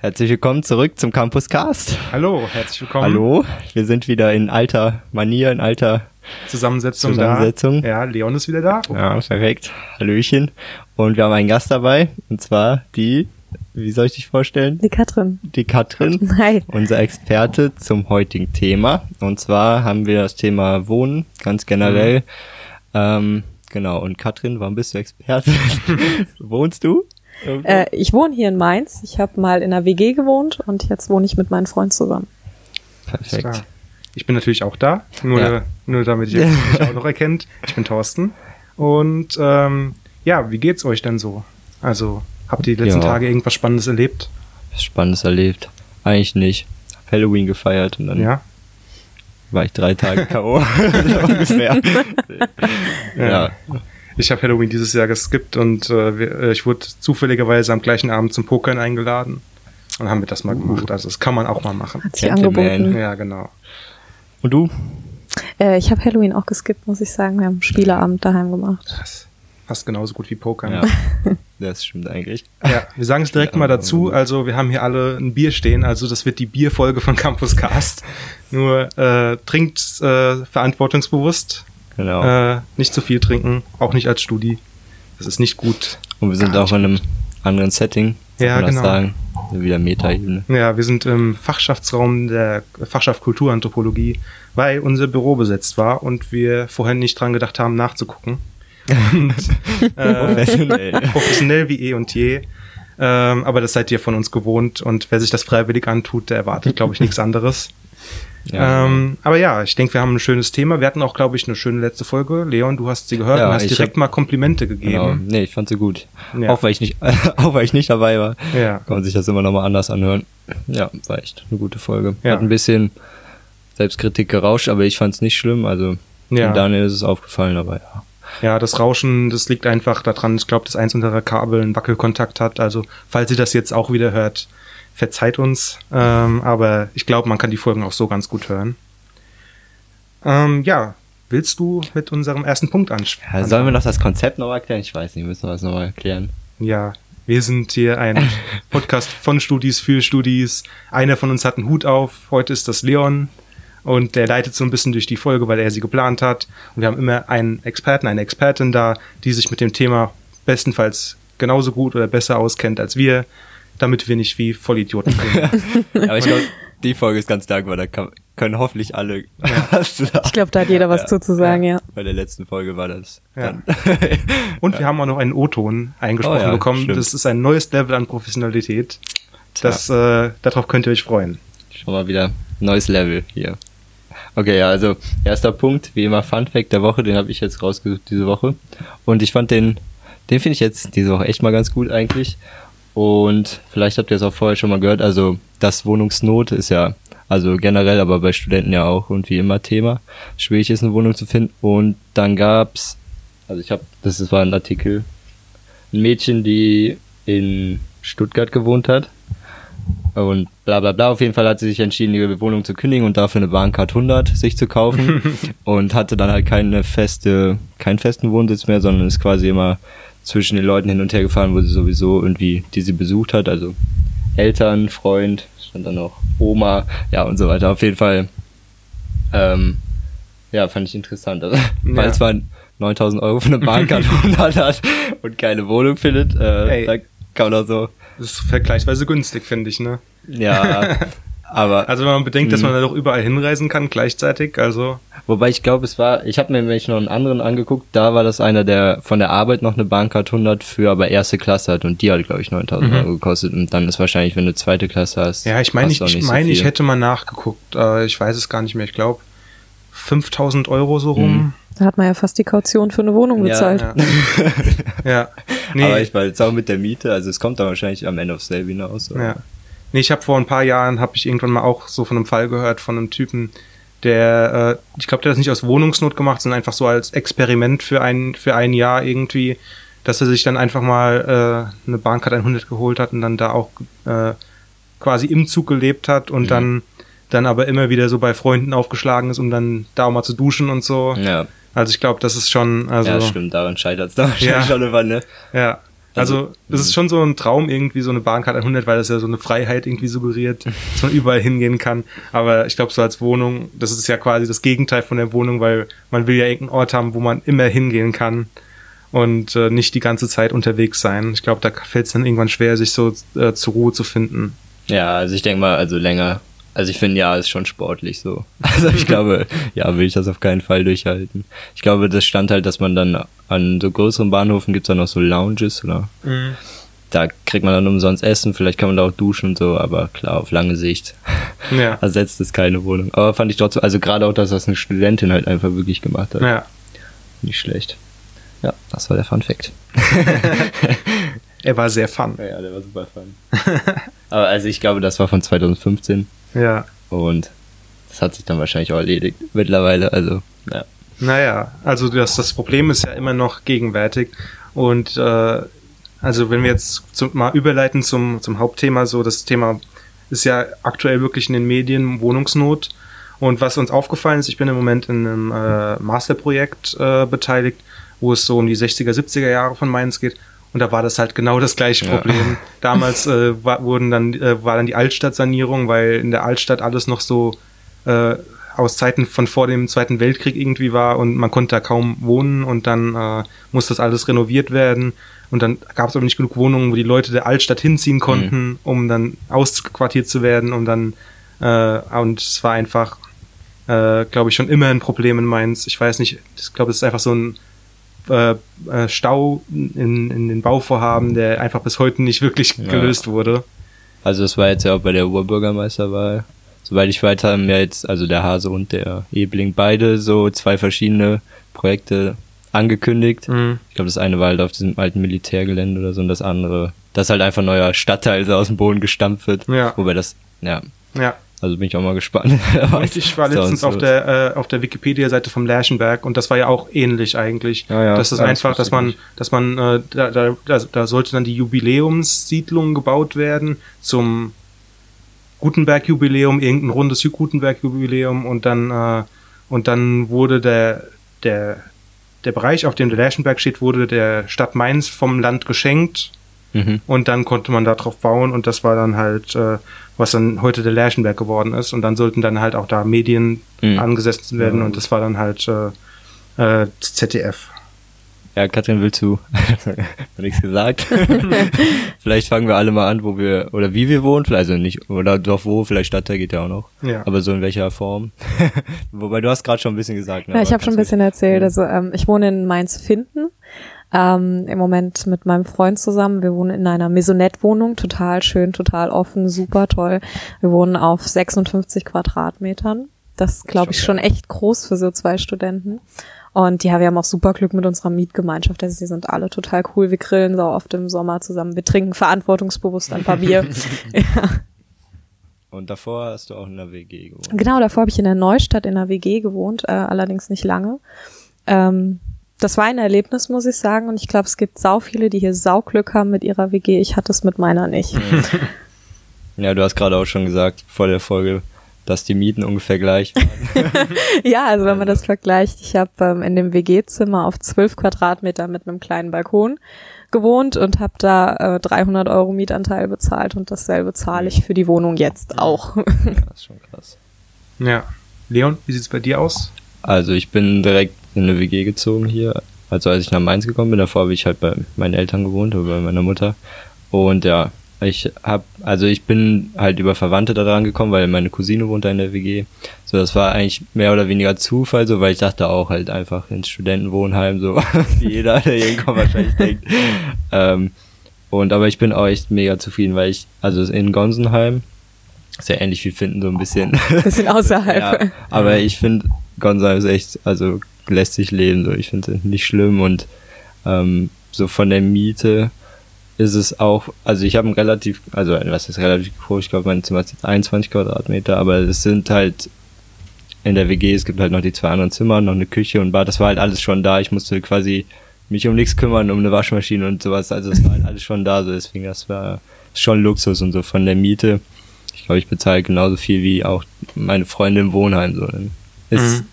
Herzlich willkommen zurück zum Campus Cast. Hallo, herzlich willkommen. Hallo, wir sind wieder in alter Manier, in alter Zusammensetzung, Zusammensetzung. da. Ja, Leon ist wieder da. Ja, perfekt. Hallöchen. Und wir haben einen Gast dabei, und zwar die, wie soll ich dich vorstellen? Die Katrin. Die Katrin, Hi. unser Experte zum heutigen Thema. Und zwar haben wir das Thema Wohnen, ganz generell. Ähm, genau, und Katrin, warum bist du Experte? Wohnst du? Irgendwo? Äh, ich wohne hier in Mainz. Ich habe mal in einer WG gewohnt und jetzt wohne ich mit meinem Freund zusammen. Perfekt. Klar. Ich bin natürlich auch da, nur, Ja. nur damit ihr mich auch noch erkennt. Ich bin Thorsten. Und ähm, ja, wie geht's euch denn so? Also, habt ihr die letzten Ja. Tage irgendwas Spannendes erlebt? Was Spannendes erlebt. Eigentlich nicht. Hab Halloween gefeiert und dann Ja? war ich drei Tage K.O. ungefähr. ja. Ich habe Halloween dieses Jahr geskippt und äh, äh, ich wurde zufälligerweise am gleichen Abend zum Pokern eingeladen. Und haben wir das mal Uh. gemacht. Also das kann man auch mal machen. Hat sich angeboten. Ja, genau. Und du? Äh, ich habe Halloween auch geskippt, muss ich sagen. Wir haben einen Spieleabend daheim gemacht. Das fast genauso gut wie Pokern. Ja. Das stimmt eigentlich. Ja, wir sagen es direkt mal dazu. Also wir haben hier alle ein Bier stehen. Also das wird die Bierfolge von Campus Cast. Nur äh, trinkt äh, verantwortungsbewusst. Genau. Äh, nicht zu viel trinken. Auch nicht als Studi. Das ist nicht gut. und wir sind auch in einem anderen Setting. Kann Ja, das genau. sagen. Wieder Meta-Ebene. Ja, wir sind im Fachschaftsraum der Fachschaft Kulturanthropologie, weil unser Büro besetzt war und wir vorhin nicht dran gedacht haben, nachzugucken. Und, äh, Professionell. professionell wie eh und je. Ähm, aber das seid ihr von uns gewohnt und wer sich das freiwillig antut, der erwartet, glaube ich, nichts anderes. Ja, ähm, aber ja, ich denke, wir haben ein schönes Thema. Wir hatten auch, glaube ich, eine schöne letzte Folge. Leon, du hast sie gehört Ja, und hast direkt hab- mal Komplimente genau. gegeben. Nee, ich fand sie gut. Ja. Auch weil ich nicht, auch weil ich nicht dabei war. Ja. Kann man sich das immer nochmal anders anhören. Ja, war echt eine gute Folge. Ja. Hat ein bisschen Selbstkritik gerauscht, aber ich fand es nicht schlimm. Also Ja. Daniel ist es aufgefallen, aber ja. Ja, das Rauschen, das liegt einfach daran, ich glaube, dass eins unserer Kabel einen Wackelkontakt hat. Also, falls ihr das jetzt auch wieder hört, verzeiht uns. Ähm, aber ich glaube, man kann die Folgen auch so ganz gut hören. Ähm, ja, willst du mit unserem ersten Punkt ansp- ja sollen wir noch das Konzept noch erklären? Ich weiß nicht, müssen wir das nochmal erklären. Ja, wir sind hier ein Podcast von Studis für Studis. Einer von uns hat einen Hut auf. Heute ist das Leon. Und der leitet so ein bisschen durch die Folge, weil er sie geplant hat. Und wir haben immer einen Experten, eine Expertin da, die sich mit dem Thema bestenfalls genauso gut oder besser auskennt als wir, damit wir nicht wie Vollidioten klingen. aber ich glaube, die Folge ist ganz dankbar. Da kann, können hoffentlich alle was sagen. Ich glaube, da hat jeder was Ja. zu, zu sagen, ja. Bei der letzten Folge war das. Ja. Und wir haben auch noch einen O-Ton eingesprochen Oh ja, bekommen. stimmt. Das ist ein neues Level an Professionalität. Das, äh, darauf könnt ihr euch freuen. Schon mal wieder neues Level hier. Okay, ja, also erster Punkt, wie immer Fun Fact der Woche, den habe ich jetzt rausgesucht diese Woche. Und ich fand den, den finde ich jetzt diese Woche echt mal ganz gut eigentlich. Und vielleicht habt ihr es auch vorher schon mal gehört, also das Wohnungsnot ist ja, also generell, aber bei Studenten ja auch irgendwie immer Thema. Schwierig ist eine Wohnung zu finden. Und dann gab's, also ich habe, das ist- war ein Artikel, ein Mädchen, die in Stuttgart gewohnt hat und bla bla bla. Auf jeden Fall hat sie sich entschieden, ihre Wohnung zu kündigen und dafür eine Bahncard 100 sich zu kaufen. und hatte dann halt keine feste, keinen festen Wohnsitz mehr, sondern ist quasi immer zwischen den Leuten hin und her gefahren, wo sie sowieso irgendwie, die sie besucht hat. Also Eltern, Freund, stand dann noch Oma, ja und so weiter. Auf jeden Fall, ähm, ja, fand ich interessant. Also, weil es man 9000 Euro für eine Bahncard 100 hat und keine Wohnung findet, äh, Ey. da kann man auch so, Das ist vergleichsweise günstig, finde ich, ne? ja, aber Also wenn man bedenkt, dass Mhm. man da doch überall hinreisen kann gleichzeitig, also wobei ich glaube, es war, ich habe mir nämlich noch einen anderen angeguckt, da war das einer, der von der Arbeit noch eine Bahncard 100 für aber erste Klasse hat und die hat glaube ich 9000 Mhm. Euro gekostet und dann ist wahrscheinlich, wenn du zweite Klasse hast, ja, ich meine, ich, ich nicht so meine, ich hätte mal nachgeguckt, äh, ich weiß es gar nicht mehr, ich glaube 5000 Euro so Mhm. rum. Da hat man ja fast die Kaution für eine Wohnung Ja, bezahlt. Ja. ja. Nee, Aber ich war jetzt auch mit der Miete, also es kommt dann wahrscheinlich am Ende aufs selbe hinaus. aber- ja. Nee, ich habe vor ein paar Jahren, habe ich irgendwann mal auch so von einem Fall gehört von einem Typen, der, äh, ich glaube, der hat das nicht aus Wohnungsnot gemacht, sondern einfach so als Experiment für ein, für ein Jahr irgendwie, dass er sich dann einfach mal äh, eine Bahncard 100 geholt hat und dann da auch äh, quasi im Zug gelebt hat und Mhm. dann dann aber immer wieder so bei Freunden aufgeschlagen ist, um dann da auch mal zu duschen und so. Ja, Also ich glaube, das ist schon, also ja stimmt, daran scheitert es da wahrscheinlich Ja. schon immer, ne? ja. Also, das ist schon so ein Traum, irgendwie so eine Bahncard 100, weil das ja so eine Freiheit irgendwie suggeriert, dass man überall hingehen kann. Aber ich glaube, so als Wohnung, das ist ja quasi das Gegenteil von der Wohnung, weil man will ja irgendeinen Ort haben, wo man immer hingehen kann und äh, nicht die ganze Zeit unterwegs sein. Ich glaube, da fällt es dann irgendwann schwer, sich so äh, zur Ruhe zu finden. Ja, also ich denke mal, also länger. Also ich finde, ja, ist schon sportlich so. Also ich glaube, ja, will ich das auf keinen Fall durchhalten. Ich glaube, das stand halt, dass man dann an so größeren Bahnhöfen gibt's dann noch so Lounges oder Mhm. da kriegt man dann umsonst Essen, vielleicht kann man da auch duschen und so, aber klar, auf lange Sicht Ja. ersetzt es keine Wohnung. Aber fand ich trotzdem, also gerade auch, dass das eine Studentin halt einfach wirklich gemacht hat. ja. Nicht schlecht. Ja, das war der Fun Fact. Er war sehr fun. Ja, der war super fun. aber also ich glaube, das war von 2015 Ja. und das hat sich dann wahrscheinlich auch erledigt mittlerweile, also ja. Naja, also das, das Problem ist ja immer noch gegenwärtig. Und äh, also wenn wir jetzt zum, mal überleiten zum, zum Hauptthema, so das Thema ist ja aktuell wirklich in den Medien Wohnungsnot. Und was uns aufgefallen ist, ich bin im Moment in einem äh, Masterprojekt äh, beteiligt, wo es so um die 60er, 70er Jahre von Mainz geht. Und da war das halt genau das gleiche Ja. Problem. Damals äh, war, wurden dann, äh, war dann die Altstadtsanierung, weil in der Altstadt alles noch so äh, aus Zeiten von vor dem Zweiten Weltkrieg irgendwie war und man konnte da kaum wohnen und dann äh, musste das alles renoviert werden. Und dann gab es aber nicht genug Wohnungen, wo die Leute der Altstadt hinziehen konnten, um dann ausquartiert zu werden. Und dann, äh, und es war einfach, äh, glaube ich, schon immer ein Problem in Mainz. Ich weiß nicht, ich glaube, es ist einfach so ein äh, äh, Stau in, in den Bauvorhaben, der einfach bis heute nicht wirklich Ja. gelöst wurde. Also das war jetzt ja auch bei der Oberbürgermeisterwahl. Soweit ich weiß, haben ja jetzt, also der Hase und der Ebling beide so zwei verschiedene Projekte angekündigt. Mhm. Ich glaube, das eine war halt auf diesem alten Militärgelände oder so und das andere, dass halt einfach ein neuer Stadtteil so aus dem Boden gestampft wird. Ja. Wobei das, ja, Ja, also bin ich auch mal gespannt. Ich war letztens auf der, äh, auf der Wikipedia-Seite vom Lerchenberg und das war ja auch ähnlich eigentlich. Ja, ja. das ist Ja, einfach, dass man, dass man, äh, da, da, da, da sollte dann die Jubiläumssiedlung gebaut werden zum Gutenberg-Jubiläum, irgendein rundes Gutenberg-Jubiläum und dann, äh, und dann wurde der, der, der Bereich, auf dem der Lerchenberg steht, wurde der Stadt Mainz vom Land geschenkt Mhm. und dann konnte man da drauf bauen und das war dann halt, äh, was dann heute der Lerchenberg geworden ist. Und dann sollten dann halt auch da Medien Mhm. angesetzt werden Ja. und das war dann halt äh, äh, das ZDF. Ja, Katrin, willst du? Noch nichts gesagt. vielleicht fangen wir alle mal an, wo wir, oder wie wir wohnen, vielleicht, also nicht, oder doch wo, vielleicht Stadtteil geht ja auch noch. Ja. Aber so in welcher Form? Wobei du hast gerade schon ein bisschen gesagt. Ne? Ja, ich habe schon ein bisschen erzählt. Also ähm, ich wohne in Mainz-Finden. Ähm, Im Moment mit meinem Freund zusammen. Wir wohnen in einer Maisonette-Wohnung, total schön, total offen, super toll. Wir wohnen auf 56 Quadratmetern. Das glaube ich, schon schon echt groß für so zwei Studenten. Und ja, wir haben auch super Glück mit unserer Mietgemeinschaft. Also die sind alle total cool. Wir grillen so oft im Sommer zusammen. Wir trinken verantwortungsbewusst ein paar Bier. ja. Und davor hast du auch in der WG gewohnt. Genau, davor habe ich in der Neustadt in der WG gewohnt, äh, allerdings nicht lange. Ähm, das war ein Erlebnis, muss ich sagen. Und ich glaube, es gibt sau viele, die hier Sauglück haben mit ihrer WG. Ich hatte es mit meiner nicht. Ja, du hast gerade auch schon gesagt, vor der Folge, dass die Mieten ungefähr gleich waren. ja, also wenn man das vergleicht, ich habe ähm, in dem WG-Zimmer auf 12 Quadratmeter mit einem kleinen Balkon gewohnt und habe da äh, 300 Euro Mietanteil bezahlt und dasselbe zahle ich für die Wohnung jetzt auch. ja, das ist schon krass. Ja. Leon, wie sieht's bei dir aus? Also ich bin direkt in eine WG gezogen hier. Also als ich nach Mainz gekommen bin, davor habe ich halt bei meinen Eltern gewohnt oder bei meiner Mutter. Und ja, ich hab, also ich bin halt über Verwandte da dran gekommen, weil meine Cousine wohnt da in der WG. So, das war eigentlich mehr oder weniger Zufall, so, weil ich dachte auch halt einfach ins Studentenwohnheim, so wie jeder, der irgendwann wahrscheinlich denkt. Ähm, und aber ich bin auch echt mega zufrieden, weil ich, also in Gonsenheim, ist ja ähnlich wie Finden, so ein bisschen. Bisschen außerhalb. Ja, aber ich finde, Gonzalo ist echt, also lässt sich leben. So. Ich finde es nicht schlimm und ähm, so von der Miete ist es auch, also ich habe ein relativ, also was ist relativ groß, ich glaube mein Zimmer ist jetzt 21 Quadratmeter, aber es sind halt in der WG, es gibt halt noch die zwei anderen Zimmer, noch eine Küche und Bad, das war halt alles schon da. Ich musste quasi mich um nichts kümmern, um eine Waschmaschine und sowas, also es war halt alles schon da, so deswegen das war schon Luxus und so von der Miete. Ich glaube, ich bezahle genauso viel wie auch meine Freunde im Wohnheim. So. Ist Mhm.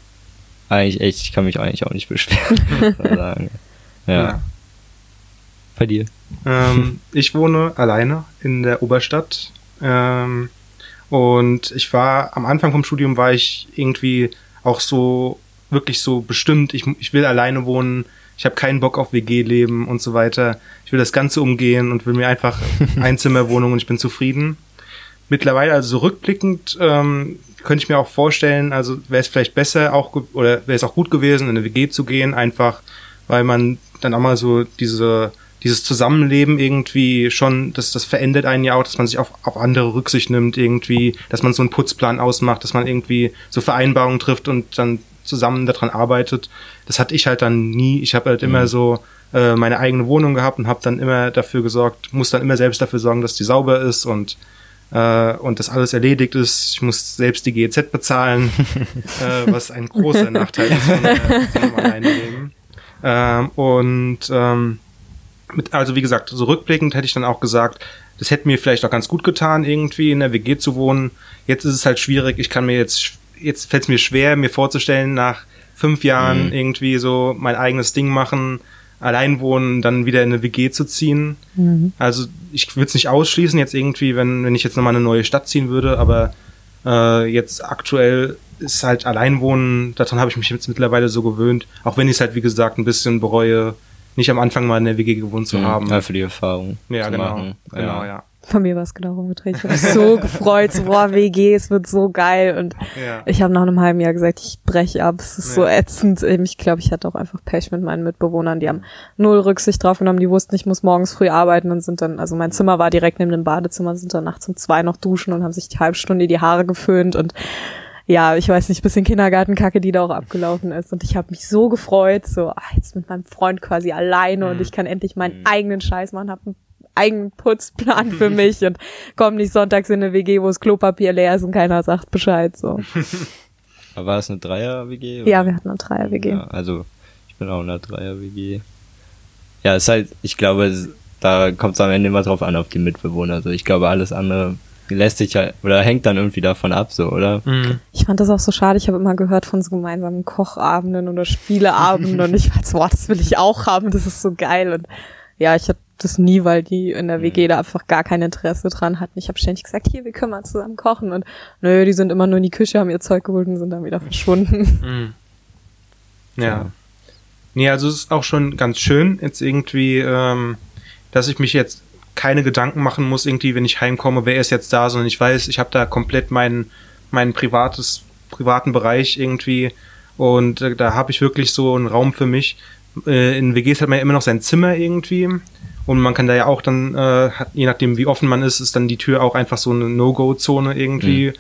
Eigentlich echt, ich kann mich eigentlich auch nicht beschweren. sagen. Ja. bei dir? Ähm, ich wohne alleine in der Oberstadt. Ähm, und ich war am Anfang vom Studium war ich irgendwie auch so wirklich so bestimmt, ich, ich will alleine wohnen, ich habe keinen Bock auf WG-Leben und so weiter. Ich will das Ganze umgehen und will mir einfach Einzimmerwohnung und ich bin zufrieden. Mittlerweile, also so rückblickend, ähm, könnte ich mir auch vorstellen, also wäre es vielleicht besser auch oder wäre es auch gut gewesen, in eine WG zu gehen, einfach weil man dann auch mal so diese dieses Zusammenleben irgendwie schon, das, das verändert einen ja auch, dass man sich auf, auf andere Rücksicht nimmt, irgendwie, dass man so einen Putzplan ausmacht, dass man irgendwie so Vereinbarungen trifft und dann zusammen daran arbeitet. Das hatte ich halt dann nie. Ich habe halt mhm. immer so äh, meine eigene Wohnung gehabt und habe dann immer dafür gesorgt, muss dann immer selbst dafür sorgen, dass die sauber ist und äh, und das alles erledigt ist. Ich muss selbst die GEZ bezahlen, äh, was ein großer Nachteil ist von, äh, von einem. Ähm, und ähm, mit, also wie gesagt, so rückblickend hätte ich dann auch gesagt, das hätte mir vielleicht auch ganz gut getan, irgendwie in der WG zu wohnen. Jetzt ist es halt schwierig. Ich kann mir jetzt, jetzt fällt es mir schwer, mir vorzustellen, nach fünf Jahren mhm. irgendwie so mein eigenes Ding machen, allein wohnen, dann wieder in eine WG zu ziehen. Mhm. Also ich würde es nicht ausschließen, jetzt irgendwie, wenn, wenn ich jetzt nochmal eine neue Stadt ziehen würde, aber äh, jetzt aktuell ist halt Alleinwohnen, daran habe ich mich jetzt mittlerweile so gewöhnt, auch wenn ich es halt, wie gesagt, ein bisschen bereue, nicht am Anfang mal in der WG gewohnt zu mhm, haben. Ja, für die Erfahrung. Ja, genau. Machen. Genau, ja. ja. Von mir war es genau umgedreht. Ich habe mich so gefreut, so, boah, WG, es wird so geil. Und ja. ich habe nach einem halben Jahr gesagt, ich breche ab, es ist ja. so ätzend. Ich glaube, ich hatte auch einfach Pech mit meinen Mitbewohnern. Die haben null Rücksicht drauf genommen, die wussten, ich muss morgens früh arbeiten und sind dann, also mein Zimmer war direkt neben dem Badezimmer, sind dann nachts um zwei noch duschen und haben sich die halbe Stunde die Haare geföhnt und ja, ich weiß nicht, bisschen Kindergartenkacke, die da auch abgelaufen ist. Und ich habe mich so gefreut, so ach, jetzt mit meinem Freund quasi alleine mhm. und ich kann endlich meinen mhm. eigenen Scheiß machen, habe einen eigenen Putzplan für mich und komme nicht sonntags in eine WG, wo das Klopapier leer ist und keiner sagt Bescheid. So. Aber war es eine Dreier-WG? Ja, wir hatten eine Dreier-WG. Ja, also ich bin auch in einer Dreier-WG. Ja, ist halt, ich glaube, da kommt es am Ende immer drauf an, auf die Mitbewohner. Also ich glaube, alles andere lässt sich halt oder hängt dann irgendwie davon ab, so, oder? Mhm. Ich fand das auch so schade. Ich habe immer gehört von so gemeinsamen Kochabenden oder Spieleabenden und ich war so, boah, das will ich auch haben, das ist so geil. Und ja, ich hatte das nie, weil die in der WG mhm. da einfach gar kein Interesse dran hatten. Ich habe ständig gesagt, hier, wir können mal zusammen kochen. Und nö, die sind immer nur in die Küche, haben ihr Zeug geholt und sind dann wieder verschwunden. Mhm. Ja. ja. Nee, also es ist auch schon ganz schön, jetzt irgendwie, ähm, dass ich mich jetzt keine Gedanken machen muss, irgendwie, wenn ich heimkomme, wer ist jetzt da, sondern ich weiß, ich habe da komplett meinen, meinen privates, privaten Bereich irgendwie und äh, da habe ich wirklich so einen Raum für mich. Äh, in WGs hat man ja immer noch sein Zimmer irgendwie und man kann da ja auch dann, äh, je nachdem wie offen man ist, ist dann die Tür auch einfach so eine No-Go-Zone irgendwie. Mhm.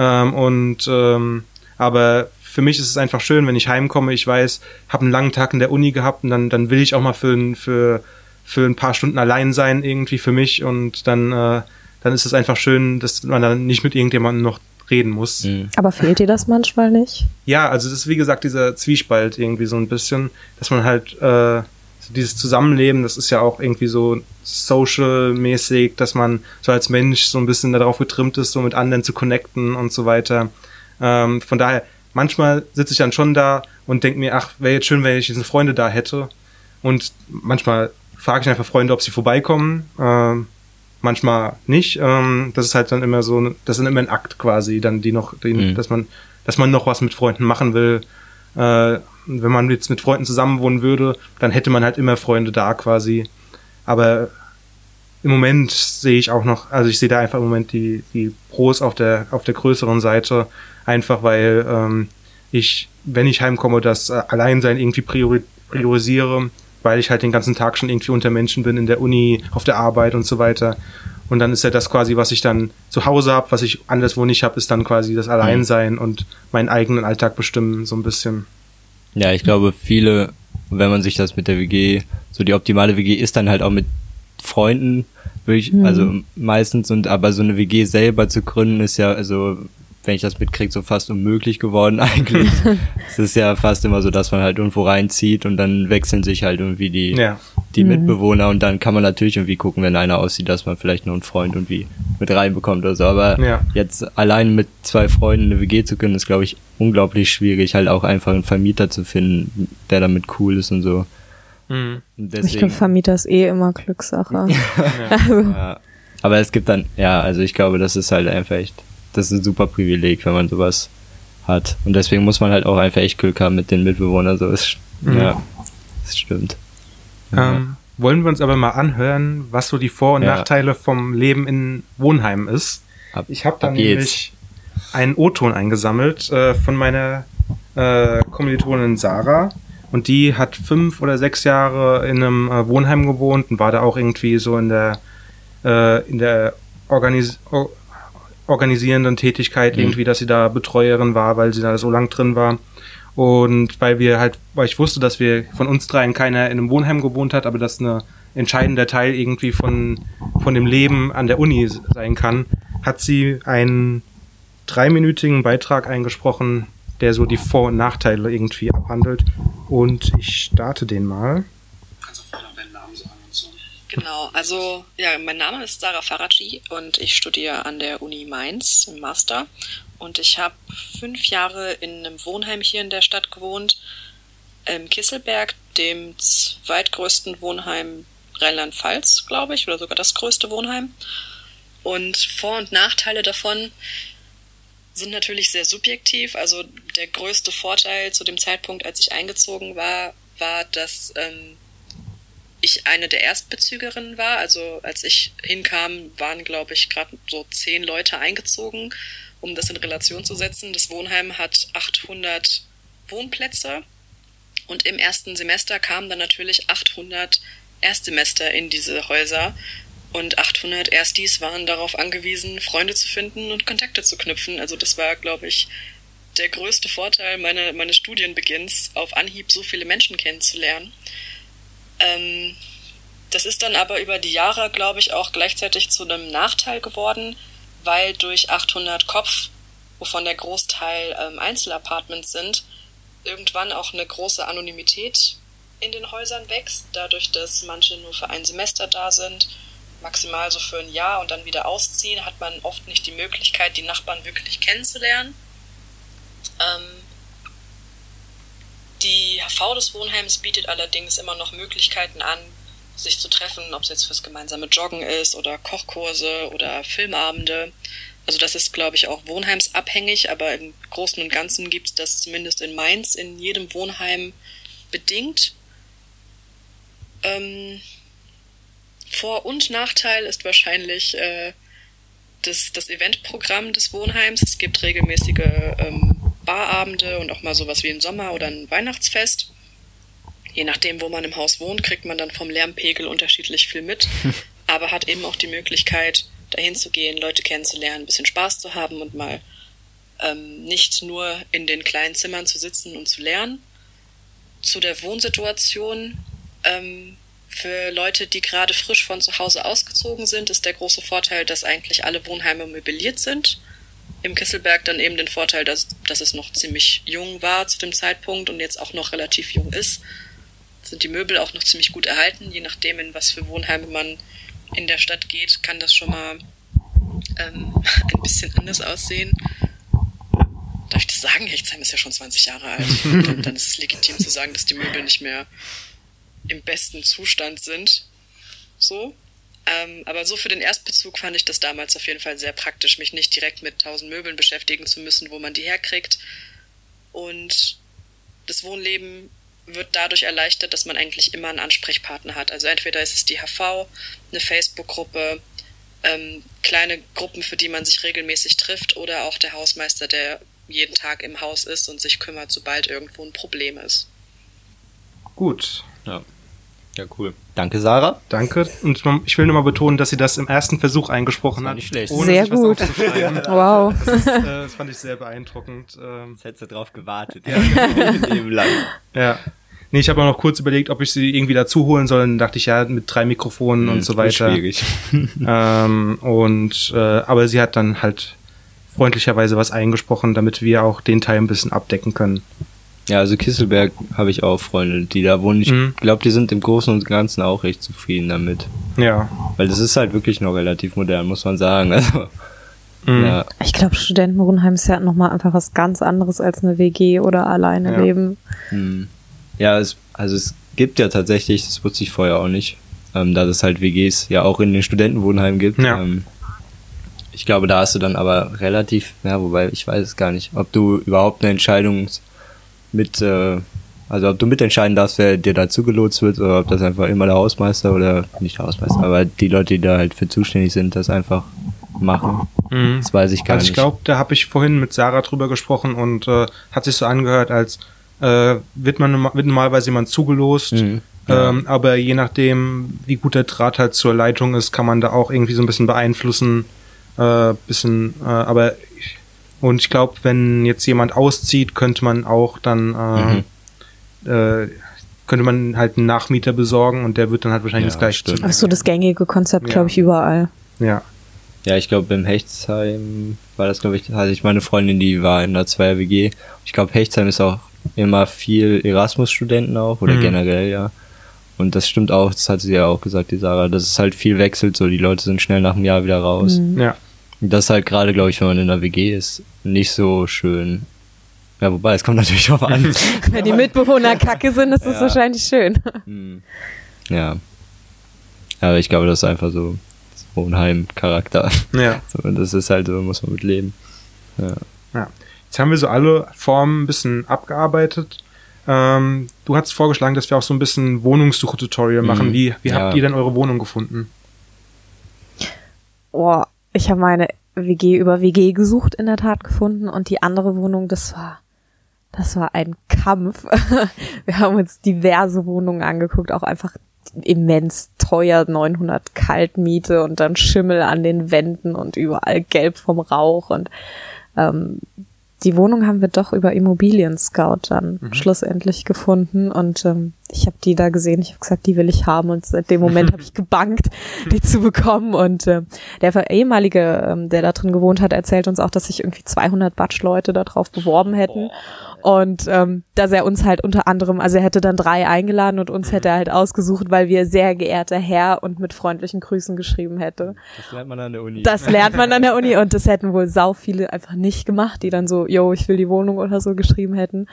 Ähm, und ähm, aber für mich ist es einfach schön, wenn ich heimkomme, ich weiß, habe einen langen Tag in der Uni gehabt und dann, dann will ich auch mal für, für für ein paar Stunden allein sein irgendwie für mich und dann, äh, dann ist es einfach schön, dass man dann nicht mit irgendjemandem noch reden muss. Mhm. Aber fehlt dir das manchmal nicht? Ja, also das ist wie gesagt dieser Zwiespalt irgendwie so ein bisschen, dass man halt äh, dieses Zusammenleben, das ist ja auch irgendwie so social-mäßig, dass man so als Mensch so ein bisschen darauf getrimmt ist, so mit anderen zu connecten und so weiter. Ähm, von daher, manchmal sitze ich dann schon da und denke mir, ach, wäre jetzt schön, wenn ich diese Freunde da hätte. Und manchmal frage ich einfach Freunde, ob sie vorbeikommen. Ähm, manchmal nicht. Ähm, das ist halt dann immer so, das ist dann immer ein Akt quasi, dann die noch, die, mhm. dass man, dass man noch was mit Freunden machen will. Äh, wenn man jetzt mit Freunden zusammenwohnen würde, dann hätte man halt immer Freunde da quasi. Aber im Moment sehe ich auch noch, also ich sehe da einfach im Moment die, die Pros auf der, auf der größeren Seite, einfach weil ähm, ich, wenn ich heimkomme, das äh, Alleinsein irgendwie priori priorisiere weil ich halt den ganzen Tag schon irgendwie unter Menschen bin, in der Uni, auf der Arbeit und so weiter. Und dann ist ja das quasi, was ich dann zu Hause habe, was ich anderswo nicht habe, ist dann quasi das Alleinsein mhm. und meinen eigenen Alltag bestimmen, so ein bisschen. Ja, ich glaube, viele, wenn man sich das mit der WG, so die optimale WG ist dann halt auch mit Freunden, wirklich, mhm. also meistens und aber so eine WG selber zu gründen ist ja, also wenn ich das mitkriege, so fast unmöglich geworden eigentlich. es ist ja fast immer so, dass man halt irgendwo reinzieht und dann wechseln sich halt irgendwie die, ja. die mhm. Mitbewohner und dann kann man natürlich irgendwie gucken, wenn einer aussieht, dass man vielleicht noch einen Freund irgendwie mit reinbekommt oder so. Aber ja. jetzt allein mit zwei Freunden eine WG zu können, ist glaube ich unglaublich schwierig, halt auch einfach einen Vermieter zu finden, der damit cool ist und so. Mhm. Und Ich deswegen, glaube, Vermieter ist eh immer Glückssache. Also, ja. Aber es gibt dann, ja, also ich glaube, das ist halt einfach echt, das ist ein super Privileg, wenn man sowas hat. Und deswegen muss man halt auch einfach echt Glück haben mit den Mitbewohnern. So ist, Mhm. ja, das stimmt. Ja. Ähm, wollen wir uns aber mal anhören, was so die Vor- und Ja. Nachteile vom Leben in Wohnheimen ist. Ab- Ich habe da nämlich einen O-Ton eingesammelt äh, von meiner äh, Kommilitonin Sarah. Und die hat fünf oder sechs Jahre in einem äh, Wohnheim gewohnt und war da auch irgendwie so in der, äh, in der Organis or organisierenden Tätigkeit Mhm. irgendwie, dass sie da Betreuerin war, weil sie da so lang drin war. Und weil wir halt, weil ich wusste, dass wir von uns dreien keiner in einem Wohnheim gewohnt hat, aber das eine entscheidender Teil irgendwie von, von dem Leben an der Uni sein kann, hat sie einen dreiminütigen Beitrag eingesprochen, der so die Vor- und Nachteile irgendwie abhandelt. Und ich starte den mal. Kannst auch vorher deinen Namen sagen und so. Genau, also ja, mein Name ist Sarah Faraci und ich studiere an der Uni Mainz im Master. Und ich habe fünf Jahre in einem Wohnheim hier in der Stadt gewohnt, im Kisselberg, dem zweitgrößten Wohnheim Rheinland-Pfalz, glaube ich, oder sogar das größte Wohnheim. Und Vor- und Nachteile davon sind natürlich sehr subjektiv. Also der größte Vorteil zu dem Zeitpunkt, als ich eingezogen war, war, dass ähm, ich eine der Erstbezügerinnen war. Also als ich hinkam, waren, glaube ich, gerade so zehn Leute eingezogen, um das in Relation zu setzen. Das Wohnheim hat 800 Wohnplätze und im ersten Semester kamen dann natürlich 800 Erstsemester in diese Häuser. Und 800 Erstis waren darauf angewiesen, Freunde zu finden und Kontakte zu knüpfen. Also das war, glaube ich, der größte Vorteil meine, meines Studienbeginns, auf Anhieb so viele Menschen kennenzulernen. Ähm, das ist dann aber über die Jahre, glaube ich, auch gleichzeitig zu einem Nachteil geworden, weil durch 800 Kopf, wovon der Großteil ähm, Einzelapartments sind, irgendwann auch eine große Anonymität in den Häusern wächst, dadurch, dass manche nur für ein Semester da sind, maximal so für ein Jahr und dann wieder ausziehen, hat man oft nicht die Möglichkeit, die Nachbarn wirklich kennenzulernen. Ähm, die HV des Wohnheims bietet allerdings immer noch Möglichkeiten an, sich zu treffen, ob es jetzt fürs gemeinsame Joggen ist oder Kochkurse oder Filmabende. Also das ist, glaube ich, auch wohnheimsabhängig, aber im Großen und Ganzen gibt es das zumindest in Mainz in jedem Wohnheim bedingt. Ähm, Vor- und Nachteil ist wahrscheinlich äh, das, das Eventprogramm des Wohnheims. Es gibt regelmäßige ähm, Barabende und auch mal sowas wie ein Sommer- oder ein Weihnachtsfest. Je nachdem, wo man im Haus wohnt, kriegt man dann vom Lärmpegel unterschiedlich viel mit, aber hat eben auch die Möglichkeit, dahin zu gehen, Leute kennenzulernen, ein bisschen Spaß zu haben und mal ähm, nicht nur in den kleinen Zimmern zu sitzen und zu lernen. Zu der Wohnsituation. Ähm, für Leute, die gerade frisch von zu Hause ausgezogen sind, ist der große Vorteil, dass eigentlich alle Wohnheime möbliert sind. Im Kisselberg dann eben den Vorteil, dass, dass es noch ziemlich jung war zu dem Zeitpunkt und jetzt auch noch relativ jung ist. Sind die Möbel auch noch ziemlich gut erhalten. Je nachdem, in was für Wohnheime man in der Stadt geht, kann das schon mal ähm, ein bisschen anders aussehen. Darf ich das sagen? Hechtsheim ist ja schon 20 Jahre alt. dann, dann ist es legitim zu sagen, dass die Möbel nicht mehr im besten Zustand sind. So. Ähm, aber so für den Erstbezug fand ich das damals auf jeden Fall sehr praktisch, mich nicht direkt mit tausend Möbeln beschäftigen zu müssen, wo man die herkriegt. Und das Wohnleben wird dadurch erleichtert, dass man eigentlich immer einen Ansprechpartner hat. Also entweder ist es die HV, eine Facebook-Gruppe, ähm, kleine Gruppen, für die man sich regelmäßig trifft, oder auch der Hausmeister, der jeden Tag im Haus ist und sich kümmert, sobald irgendwo ein Problem ist. Gut, Ja. Ja, cool. Danke, Sarah. danke. Und ich will nur mal betonen, dass sie das im ersten Versuch eingesprochen Das war hat. nicht schlecht. Ohne Sehr sich was gut. Wow. Das, ist, äh, das fand ich sehr beeindruckend. Ähm, Jetzt hättest du drauf gewartet. Ja. Leben lang. ja. Nee, ich habe auch noch kurz überlegt, ob ich sie irgendwie dazu holen soll. Dann dachte ich, ja, mit drei Mikrofonen und so Wird weiter. Schwierig. Ähm, und äh, aber sie hat dann halt freundlicherweise was eingesprochen, damit wir auch den Teil ein bisschen abdecken können. Ja, also Kisselberg habe ich auch Freunde, die da wohnen. Ich Mhm. glaube, die sind im Großen und Ganzen auch recht zufrieden damit. Ja. Weil das ist halt wirklich noch relativ modern, muss man sagen. Also, Mhm. ja. Ich glaube, Studentenwohnheim ist ja nochmal einfach was ganz anderes als eine WG oder alleine Ja. leben. Hm. Ja, es, also es gibt ja tatsächlich, das wusste ich vorher auch nicht, ähm, dass es halt WGs ja auch in den Studentenwohnheimen gibt. Ja. Ähm, ich glaube, da hast du dann aber relativ, ja, wobei ich weiß es gar nicht, ob du überhaupt eine Entscheidung mit, äh, also ob du mitentscheiden darfst, wer dir da zugelotst wird oder ob das einfach immer der Hausmeister oder nicht der Hausmeister, aber die Leute, die da halt für zuständig sind, das einfach machen. Mhm. Das weiß ich gar Also ich nicht. glaube, da habe ich vorhin mit Sarah drüber gesprochen und äh, hat sich so angehört, als äh, wird man wird normalerweise jemand zugelost, Mhm. Ja. ähm, aber je nachdem, wie gut der Draht halt zur Leitung ist, kann man da auch irgendwie so ein bisschen beeinflussen, äh, bisschen, äh, aber ich, und ich glaube, wenn jetzt jemand auszieht, könnte man auch dann Mhm. äh, äh, könnte man halt einen Nachmieter besorgen und der wird dann halt wahrscheinlich Ja, das gleiche stimmt. Ach so, das gängige Konzept, Ja. glaube ich, überall. Ja. Ja, ich glaube, im Hechtsheim war das, glaube ich, hatte ich meine Freundin, die war in der Zweier-WG. Ich glaube, Hechtsheim ist auch immer viel Erasmus-Studenten auch, oder Mhm. generell, ja. Und das stimmt auch, das hat sie ja auch gesagt, die Sarah, dass es halt viel wechselt, so die Leute sind schnell nach einem Jahr wieder raus. Mhm. Ja. Das ist halt gerade, glaube ich, wenn man in der WG ist, nicht so schön. Ja, wobei, es kommt natürlich drauf an. Wenn die Mitbewohner kacke sind, ist das Ja. wahrscheinlich schön. Hm. ja. Aber ich glaube, das ist einfach so das Wohnheim-Charakter. Ja. Das ist halt so, muss man mit leben. Ja. Ja. Jetzt haben wir so alle Formen ein bisschen abgearbeitet. Ähm, du hast vorgeschlagen, dass wir auch so ein bisschen Wohnungssuche-Tutorial machen. Mhm. Wie, wie Ja. habt ihr denn eure Wohnung gefunden? Oh, ich habe meine WG über WG gesucht, in der Tat gefunden. Und die andere Wohnung, das war, das war ein Kampf. Wir haben uns diverse Wohnungen angeguckt, auch einfach immens teuer, 900 Kaltmiete und dann Schimmel an den Wänden und überall gelb vom Rauch und ähm, die Wohnung haben wir doch über Immobilien Scout dann schlussendlich gefunden. Und ähm, ich habe die da gesehen. Ich habe gesagt, die will ich haben. Und seit dem Moment habe ich gebankt, die zu bekommen. Und ähm, der ehemalige, ähm, der da drin gewohnt hat, erzählt uns auch, dass sich irgendwie 200 Batsch-Leute darauf beworben hätten und ähm, dass er uns halt unter anderem, also er hätte dann drei eingeladen und uns hätte er halt ausgesucht, weil wir sehr geehrter Herr und mit freundlichen Grüßen geschrieben hätte. Das lernt man an der Uni. Das lernt man an der Uni und das hätten wohl sau viele einfach nicht gemacht, die dann so, yo, ich will die Wohnung oder so geschrieben hätten.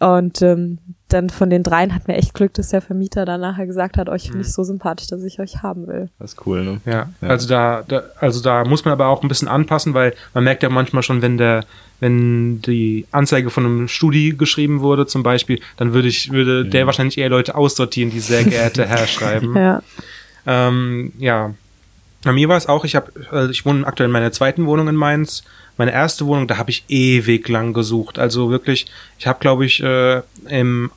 Und ähm, dann von den dreien hat mir echt Glück, dass der Vermieter dann nachher gesagt hat, euch finde ich so sympathisch, dass ich euch haben will. Das ist cool, ne? Ja, Ja. also da, da, also da muss man aber auch ein bisschen anpassen, weil man merkt ja manchmal schon, wenn der, wenn die Anzeige von einem Studi geschrieben wurde, zum Beispiel, dann würde ich, würde der wahrscheinlich eher Leute aussortieren, die sehr geehrte Herr schreiben. Ja. Ähm, ja. Bei mir war es auch, ich habe, äh, ich wohne aktuell in meiner zweiten Wohnung in Mainz. Meine erste Wohnung, da habe ich ewig lang gesucht. Also wirklich, ich habe, glaube ich, äh, im,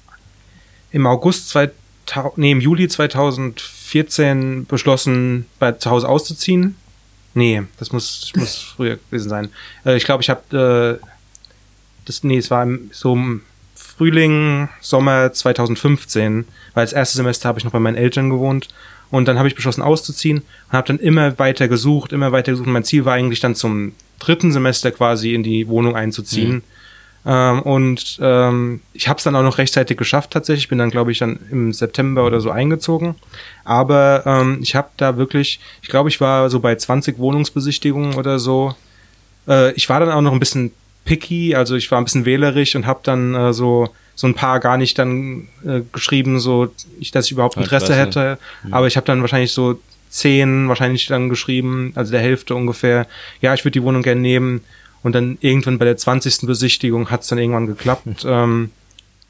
im August 2000, nee, im Juli 2014 beschlossen, bei zu Hause auszuziehen. Nee, das muss, das muss früher gewesen sein. Äh, ich glaube, ich habe, äh, das, nee, es war im, so im Frühling, Sommer 2015, weil das erste Semester habe ich noch bei meinen Eltern gewohnt. Und dann habe ich beschlossen auszuziehen und habe dann immer weiter gesucht, immer weiter gesucht. Und mein Ziel war eigentlich dann zum dritten Semester quasi in die Wohnung einzuziehen. Ähm, und ähm, ich habe es dann auch noch rechtzeitig geschafft tatsächlich. Ich bin dann, glaube ich, dann im September oder so eingezogen. Aber ähm, ich habe da wirklich, ich glaube, ich war so bei 20 Wohnungsbesichtigungen oder so. Äh, ich war dann auch noch ein bisschen picky, also ich war ein bisschen wählerisch und habe dann äh, so so ein paar gar nicht dann äh, geschrieben, so ich, dass ich überhaupt Interesse Interesse. hätte. Aber ich habe dann wahrscheinlich so zehn wahrscheinlich dann geschrieben, also der Hälfte ungefähr. Ja, ich würde die Wohnung gerne nehmen. Und dann irgendwann bei der 20. Besichtigung hat es dann irgendwann geklappt. Ähm,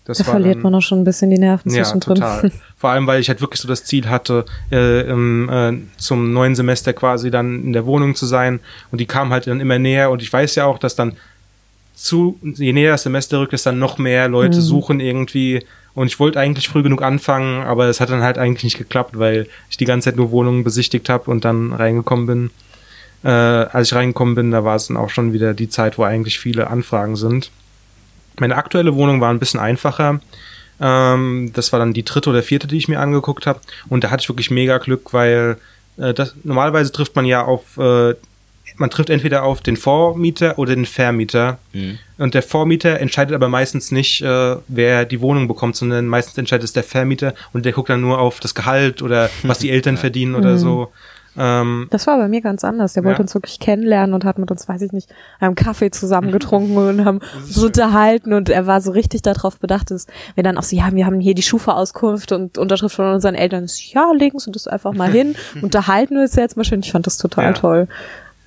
das Da war verliert dann, man auch schon ein bisschen die Nerven ja, zwischendrin. total. Vor allem, weil ich halt wirklich so das Ziel hatte, äh, im, äh, zum neuen Semester quasi dann in der Wohnung zu sein. Und die kam halt dann immer näher. Und ich weiß ja auch, dass dann zu, je näher das Semester rückt, es dann noch mehr Leute suchen irgendwie. Und ich wollte eigentlich früh genug anfangen, aber es hat dann halt eigentlich nicht geklappt, weil ich die ganze Zeit nur Wohnungen besichtigt habe und dann reingekommen bin. Äh, als ich reingekommen bin, da war es dann auch schon wieder die Zeit, wo eigentlich viele Anfragen sind. Meine aktuelle Wohnung war ein bisschen einfacher. Ähm, das war dann die dritte oder vierte, die ich mir angeguckt habe. Und da hatte ich wirklich mega Glück, weil äh, das, normalerweise trifft man ja auf, äh, man trifft entweder auf den Vormieter oder den Vermieter. Mhm. Und der Vormieter entscheidet aber meistens nicht, äh, wer die Wohnung bekommt, sondern meistens entscheidet es der Vermieter und der guckt dann nur auf das Gehalt oder was die Eltern verdienen oder so. Ähm, Das war bei mir ganz anders. Der Ja. wollte uns wirklich kennenlernen und hat mit uns, weiß ich nicht, einen Kaffee zusammen getrunken und haben uns schön. unterhalten und er war so richtig darauf bedacht, dass wir dann auch so, ja, wir haben hier die Schufa-Auskunft und Unterschrift von unseren Eltern. Ja, legen Sie das einfach mal hin, unterhalten wir uns jetzt mal schön. Ich fand das total Ja. toll.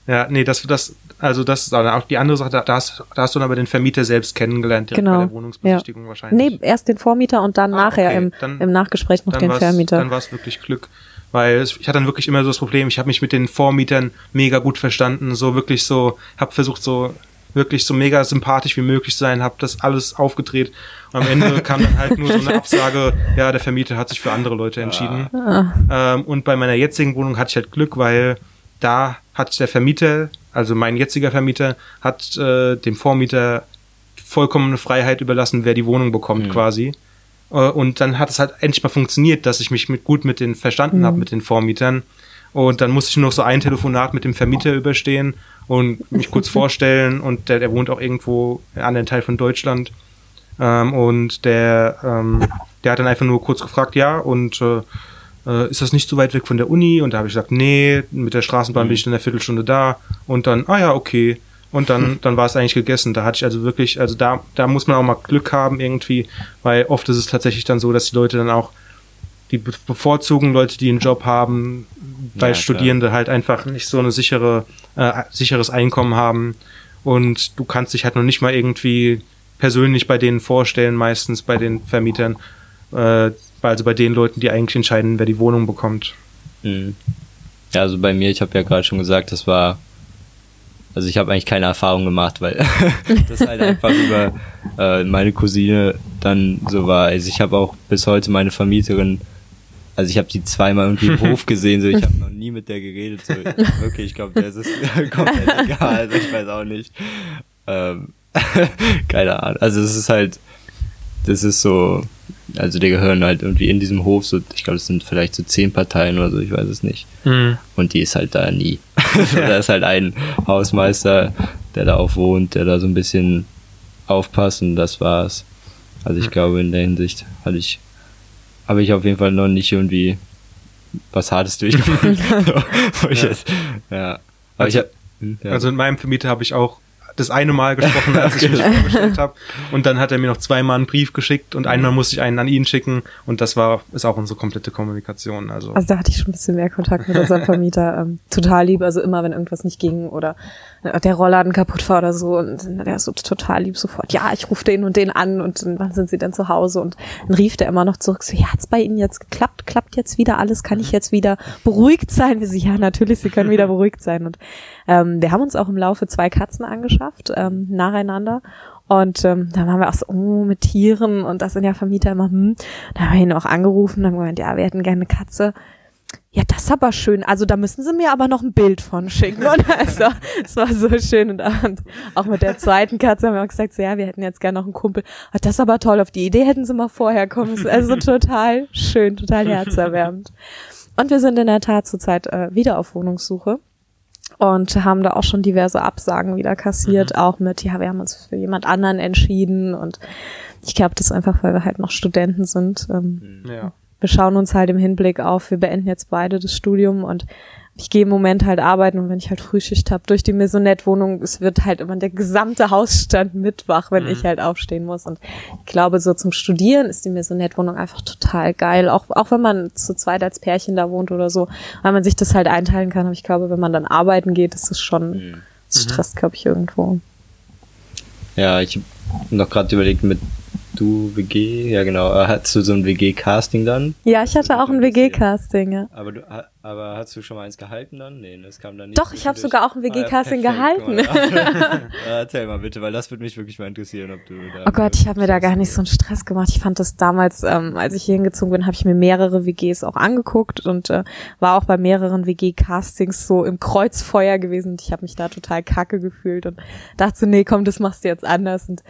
ja, nee, das, das, also das ist auch die andere Sache, da, da, hast, da hast du dann aber den Vermieter selbst kennengelernt, direkt Genau. bei der Wohnungsbesichtigung wahrscheinlich. Nee, erst den Vormieter und dann Ah, nachher okay. im, Dann- im Nachgespräch noch den Vermieter. Dann war es wirklich Glück. Weil ich hatte dann wirklich immer so das Problem, ich habe mich mit den Vormietern mega gut verstanden, so wirklich so, habe versucht so wirklich so mega sympathisch wie möglich zu sein, habe das alles aufgedreht und am Ende kam dann halt nur so eine Absage, ja, der Vermieter hat sich für andere Leute entschieden. Ah. Ähm, und bei meiner jetzigen Wohnung hatte ich halt Glück, weil da hat der Vermieter, also mein jetziger Vermieter, hat äh, dem Vormieter vollkommene Freiheit überlassen, wer die Wohnung bekommt quasi. Äh, Und dann hat es halt endlich mal funktioniert, dass ich mich mit, gut mit den verstanden habe, mit den Vormietern. Und dann musste ich nur noch so ein Telefonat mit dem Vermieter überstehen und mich kurz vorstellen. Und der, der wohnt auch irgendwo in einem anderen Teil von Deutschland. Ähm, und der, ähm, der hat dann einfach nur kurz gefragt, ja, und äh, äh, ist das nicht so weit weg von der Uni? Und da habe ich gesagt, nee, mit der Straßenbahn bin ich in einer Viertelstunde da. Und dann, ah ja, okay. Und dann, dann war es eigentlich gegessen. Da hatte ich also wirklich, also da, da muss man auch mal Glück haben irgendwie, weil oft ist es tatsächlich dann so, dass die Leute dann auch, die be- bevorzugen Leute, die einen Job haben, weil Ja. Studierende halt einfach nicht so eine sichere, äh, sicheres Einkommen haben. Und du kannst dich halt noch nicht mal irgendwie persönlich bei denen vorstellen, meistens bei den Vermietern, äh, also bei den Leuten, die eigentlich entscheiden, wer die Wohnung bekommt. Mhm. Ja, also bei mir, ich habe ja gerade schon gesagt, das war, also ich habe eigentlich keine Erfahrung gemacht, weil das halt einfach über äh, meine Cousine dann so war. Also ich habe auch bis heute meine Vermieterin, also ich habe die zweimal irgendwie im Hof gesehen, so ich habe noch nie mit der geredet. So, wirklich, ich glaube, der ist komplett egal, also ich weiß auch nicht. Ähm, keine Ahnung. Also es ist halt, das ist so, also die gehören halt irgendwie in diesem Hof, so, ich glaube, es sind vielleicht so zehn Parteien oder so, ich weiß es nicht. Und die ist halt da nie. da ist halt ein Hausmeister, der da auch wohnt, der da so ein bisschen aufpasst und das war's. Also ich glaube, in der Hinsicht hatte ich, habe ich auf jeden Fall noch nicht irgendwie was Hartes durchgemacht. so, Ja. jetzt, ja. Also- ich hab, hm, ja. Also mit meinem Vermieter habe ich auch das eine Mal gesprochen, als ich mich vorgestellt habe. Und dann hat er mir noch zweimal einen Brief geschickt und einmal musste ich einen an ihn schicken. Und das war, ist auch unsere komplette Kommunikation. Also, Also da hatte ich schon ein bisschen mehr Kontakt mit unserem Vermieter. Ähm, total lieb, also immer, wenn irgendwas nicht ging oder der Rollladen kaputt war oder so. Und der ist so total lieb sofort. Ja, ich rufe den und den an und dann, wann sind sie denn zu Hause? Und dann rief der immer noch zurück, so, ja, hat's bei Ihnen jetzt geklappt? Klappt jetzt wieder alles? Kann ich jetzt wieder beruhigt sein? Wir so, ja, natürlich, Sie können wieder beruhigt sein. Und ähm, wir haben uns auch im Laufe zwei Katzen angeschafft, ähm, nacheinander. Und ähm, dann waren wir auch so, oh, mit Tieren und das sind ja Vermieter immer, hm. Da haben wir ihn auch angerufen und haben gemeint, ja, wir hätten gerne eine Katze. Ja, das ist aber schön. Also da müssen sie mir aber noch ein Bild von schicken. Und also, es war so schön. Und auch mit der zweiten Katze haben wir auch gesagt, so, ja, wir hätten jetzt gerne noch einen Kumpel. Ah, das ist aber toll. Auf die Idee hätten sie mal vorher kommen. Also total schön, total herzerwärmend. Und wir sind in der Tat zurzeit äh, wieder auf Wohnungssuche und haben da auch schon diverse Absagen wieder kassiert, auch mit, ja, wir haben uns für jemand anderen entschieden und ich glaube, das ist einfach, weil wir halt noch Studenten sind. Ähm, ja. Wir schauen uns halt im Hinblick auf, wir beenden jetzt beide das Studium und ich gehe im Moment halt arbeiten und wenn ich halt Frühschicht habe durch die Maisonette-Wohnung, es wird halt immer der gesamte Hausstand mitwach, wenn ich halt aufstehen muss. Und ich glaube, so zum Studieren ist die Maisonette-Wohnung einfach total geil. Auch, auch wenn man zu zweit als Pärchen da wohnt oder so, weil man sich das halt einteilen kann. Aber ich glaube, wenn man dann arbeiten geht, ist es schon, es stresst, glaube ich, irgendwo. Ja, ich habe noch gerade überlegt mit du WG, ja genau, äh, hattest du so ein WG-Casting dann? Ja, ich hatte auch ein WG-Casting, ja. Aber du, aber hast du schon mal eins gehalten dann? Nee, das kam dann nicht. Doch, ich habe sogar auch ein WG-Casting Ah, gehalten. mal. Erzähl mal bitte, weil das würde mich wirklich mal interessieren, ob du da. Oh Gott, ich habe mir da gar nicht so einen Stress gemacht. Ich fand das damals, ähm, als ich hier hingezogen bin, habe ich mir mehrere WGs auch angeguckt und äh, war auch bei mehreren WG-Castings so im Kreuzfeuer gewesen. Und ich habe mich da total kacke gefühlt und dachte so, nee, komm, das machst du jetzt anders. Und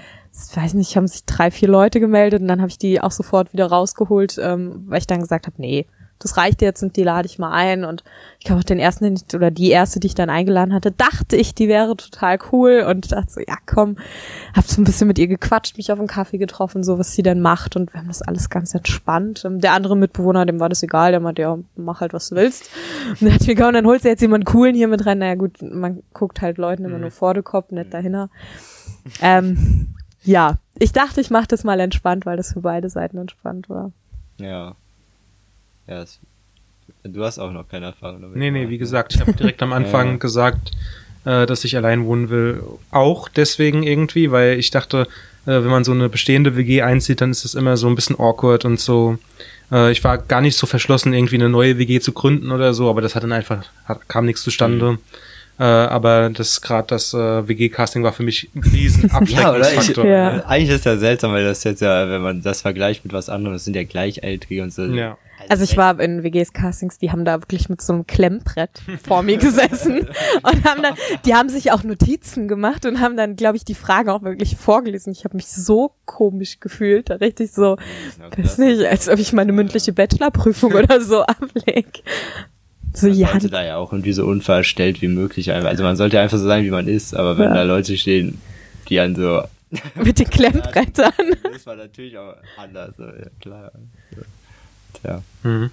weiß nicht, haben sich drei, vier Leute gemeldet und dann habe ich die auch sofort wieder rausgeholt, ähm, weil ich dann gesagt habe, nee, das reicht jetzt und die lade ich mal ein. Und ich glaube, den ersten den ich, oder die erste, die ich dann eingeladen hatte, dachte ich, die wäre total cool und dachte so, ja komm, hab so ein bisschen mit ihr gequatscht, mich auf einen Kaffee getroffen, so was sie denn macht und wir haben das alles ganz entspannt. Ähm, Der andere Mitbewohner, dem war das egal, der meinte, ja, mach halt, was du willst. Und dann hat mir dann holst du jetzt jemanden coolen hier mit rein. Naja gut, man guckt halt Leuten immer nur vor den Kopf, nicht dahinter. Ähm, ja, ich dachte, ich mache das mal entspannt, weil das für beide Seiten entspannt war. Ja. Ja, es, du hast auch noch keine Erfahrung damit. Nee, nee, wie ne? gesagt, ich habe direkt am Anfang Ja. gesagt, äh, dass ich allein wohnen will. Auch deswegen irgendwie, weil ich dachte, äh, wenn man so eine bestehende WG einzieht, dann ist es immer so ein bisschen awkward und so. Äh, ich war gar nicht so verschlossen, irgendwie eine neue WG zu gründen oder so, aber das hat dann einfach, hat, kam nichts zustande. Mhm. Äh, aber das gerade das äh, WG-Casting war für mich ein riesen Ja, oder? Ich, Abschreckungsfaktor. Ja. äh, Eigentlich ist ja seltsam, weil das jetzt ja, wenn man das vergleicht mit was anderem, das sind ja Gleichaltrige und so. Ja. Also ich war in WGs Castings, die haben da wirklich mit so einem Klemmbrett vor mir gesessen und haben dann, die haben sich auch Notizen gemacht und haben dann, glaube ich, die Fragen auch wirklich vorgelesen. Ich habe mich so komisch gefühlt, da richtig so, Ja, weiß nicht, als ob ich meine mündliche Bachelorprüfung oder so ablege. So, Man ja, sollte da ja auch irgendwie so unverstellt wie möglich einfach. Also man sollte einfach so sein, wie man ist, aber wenn Ja. da Leute stehen, die einen so. mit den Klemmbrettern. Das war natürlich auch anders, so, ja, klar. Tja. Mhm.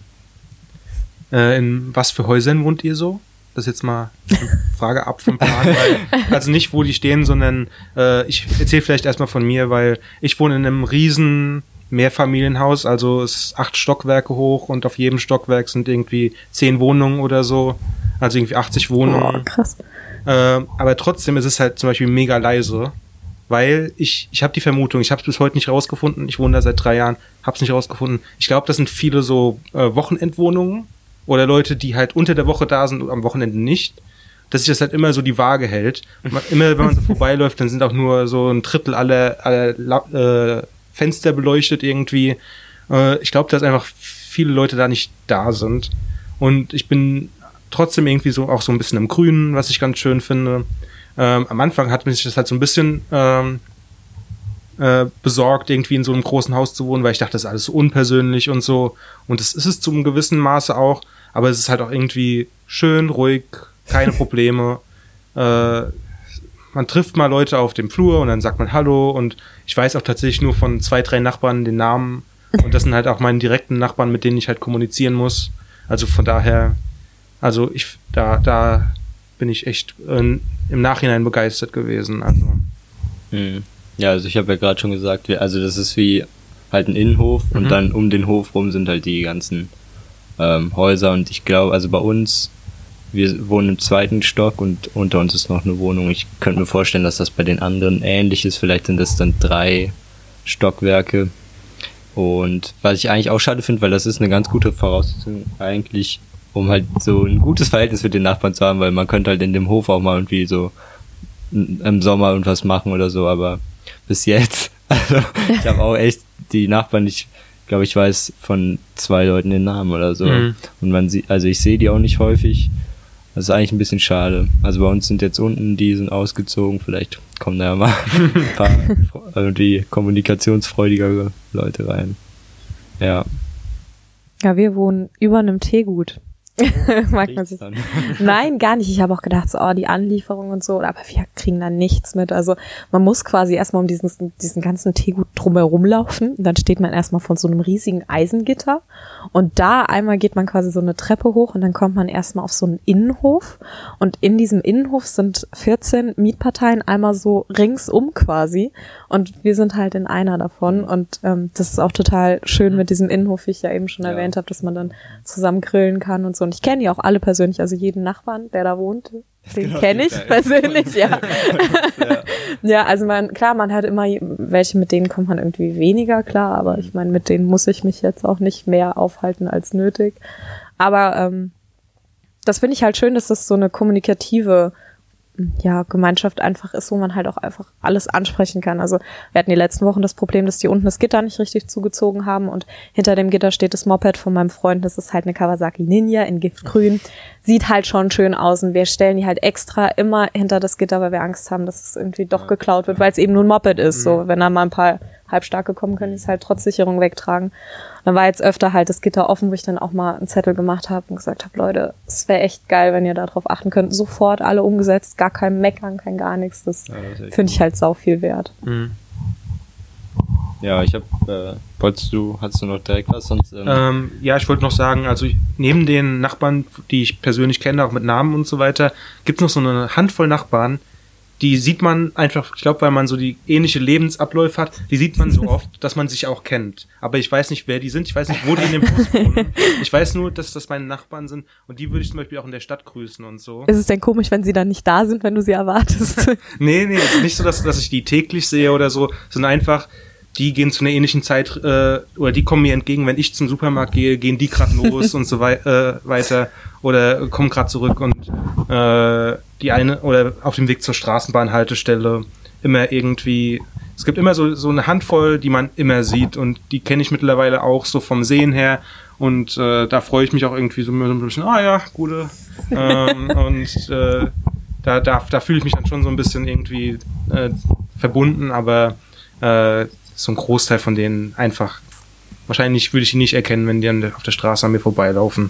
Äh, in was für Häusern wohnt ihr so? Das ist jetzt mal eine Frage ab vom Plan. Weil, also nicht, wo die stehen, sondern äh, ich erzähle vielleicht erstmal von mir, weil ich wohne in einem riesen Mehrfamilienhaus, also es ist acht Stockwerke hoch und auf jedem Stockwerk sind irgendwie zehn Wohnungen oder so. Also irgendwie 80 Wohnungen. Oh, krass. Ähm, aber trotzdem ist es halt zum Beispiel mega leise, weil ich, ich habe die Vermutung, ich habe es bis heute nicht rausgefunden, ich wohne da seit drei Jahren, habe es nicht rausgefunden. Ich glaube, das sind viele so äh, Wochenendwohnungen oder Leute, die halt unter der Woche da sind und am Wochenende nicht. Dass sich das halt immer so die Waage hält. Man, immer wenn man so vorbeiläuft, dann sind auch nur so ein Drittel aller, aller äh, Fenster beleuchtet irgendwie. Äh, ich glaube, dass einfach viele Leute da nicht da sind. Und ich bin trotzdem irgendwie so auch so ein bisschen im Grünen, was ich ganz schön finde. Ähm, am Anfang hat mich das halt so ein bisschen ähm, äh, besorgt, irgendwie in so einem großen Haus zu wohnen, weil ich dachte, das ist alles so unpersönlich und so. Und das ist es zu einem gewissen Maße auch, aber es ist halt auch irgendwie schön, ruhig, keine Probleme. äh, man trifft mal Leute auf dem Flur und dann sagt man Hallo und ich weiß auch tatsächlich nur von zwei, drei Nachbarn den Namen und das sind halt auch meine direkten Nachbarn, mit denen ich halt kommunizieren muss. Also von daher, also ich, da, da bin ich echt äh, im Nachhinein begeistert gewesen. Also Hm. Ja, also ich habe ja gerade schon gesagt, also das ist wie halt ein Innenhof Mhm. und dann um den Hof rum sind halt die ganzen ähm, Häuser und ich glaube, also bei uns, wir wohnen im zweiten Stock und unter uns ist noch eine Wohnung. Ich könnte mir vorstellen, dass das bei den anderen ähnlich ist. Vielleicht sind das dann drei Stockwerke. Und was ich eigentlich auch schade finde, weil das ist eine ganz gute Voraussetzung eigentlich, um halt so ein gutes Verhältnis mit den Nachbarn zu haben, weil man könnte halt in dem Hof auch mal irgendwie so im Sommer irgendwas machen oder so, aber bis jetzt, also ich habe auch echt die Nachbarn, ich glaube, ich weiß von zwei Leuten den Namen oder so. Mhm. Und man sieht, also ich sehe die auch nicht häufig. Das ist eigentlich ein bisschen schade. Also bei uns sind jetzt unten, die sind ausgezogen, vielleicht kommen da ja mal ein paar irgendwie kommunikationsfreudigere Leute rein. Ja. Ja, wir wohnen über einem Teegut. Mag man sich. Nein, gar nicht. Ich habe auch gedacht, so, oh, die Anlieferung und so, aber wir kriegen da nichts mit. Also man muss quasi erstmal um diesen, diesen ganzen Teegut drumherum laufen. Und dann steht man erstmal von so einem riesigen Eisengitter. Und da einmal geht man quasi so eine Treppe hoch und dann kommt man erstmal auf so einen Innenhof. Und in diesem Innenhof sind 14 Mietparteien einmal so ringsum quasi. Und wir sind halt in einer davon. Und ähm, das ist auch total schön mit diesem Innenhof, wie ich ja eben schon Ja. erwähnt habe, dass man dann zusammen grillen kann und so. Und ich kenne die auch alle persönlich, also jeden Nachbarn, der da wohnt, den Genau, kenne ich persönlich, ja. ja. ja, also man, klar, man hat immer welche, mit denen kommt man irgendwie weniger klar, aber ich meine, mit denen muss ich mich jetzt auch nicht mehr aufhalten als nötig. Aber ähm, das finde ich halt schön, dass das so eine kommunikative ja, Gemeinschaft einfach ist, wo man halt auch einfach alles ansprechen kann. Also wir hatten die letzten Wochen das Problem, dass die unten das Gitter nicht richtig zugezogen haben und hinter dem Gitter steht das Moped von meinem Freund. Das ist halt eine Kawasaki Ninja in Giftgrün. Sieht halt schon schön aus und wir stellen die halt extra immer hinter das Gitter, weil wir Angst haben, dass es irgendwie doch geklaut wird, weil es eben nur ein Moped ist. So, wenn da mal ein paar halbstark gekommen, können die es halt trotz Sicherung wegtragen. Und dann war jetzt öfter halt das Gitter offen, wo ich dann auch mal einen Zettel gemacht habe und gesagt habe, Leute, es wäre echt geil, wenn ihr darauf achten könnt. Sofort alle umgesetzt, gar kein Meckern, kein gar nichts. Das Ja, das finde ich halt sau viel wert. Mhm. Ja, ich habe, äh, wolltest du, hast du noch direkt was? Sonst, ähm, Ähm, ja, ich wollte noch sagen, also ich, neben den Nachbarn, die ich persönlich kenne, auch mit Namen und so weiter, gibt es noch so eine Handvoll Nachbarn, die sieht man einfach, ich glaube, weil man so die ähnliche Lebensabläufe hat, die sieht man so oft, dass man sich auch kennt. Aber ich weiß nicht, wer die sind, ich weiß nicht, wo die in dem Haus wohnen. Ich weiß nur, dass das meine Nachbarn sind und die würde ich zum Beispiel auch in der Stadt grüßen und so. Ist es denn komisch, wenn sie dann nicht da sind, wenn du sie erwartest? Nee, nee, es ist nicht so, dass, dass ich die täglich sehe oder so, sondern einfach, die gehen zu einer ähnlichen Zeit, äh, oder die kommen mir entgegen, wenn ich zum Supermarkt gehe, gehen die gerade los und so wei äh, weiter oder kommen gerade zurück und äh, die eine oder auf dem Weg zur Straßenbahnhaltestelle immer irgendwie, es gibt immer so, so eine Handvoll, die man immer sieht und die kenne ich mittlerweile auch so vom Sehen her und äh, da freue ich mich auch irgendwie so ein bisschen, ah ja, gute ähm, und äh, da, da, da fühle ich mich dann schon so ein bisschen irgendwie äh, verbunden, aber äh, so ein Großteil von denen einfach, wahrscheinlich würde ich die nicht erkennen, wenn die an der, auf der Straße an mir vorbeilaufen.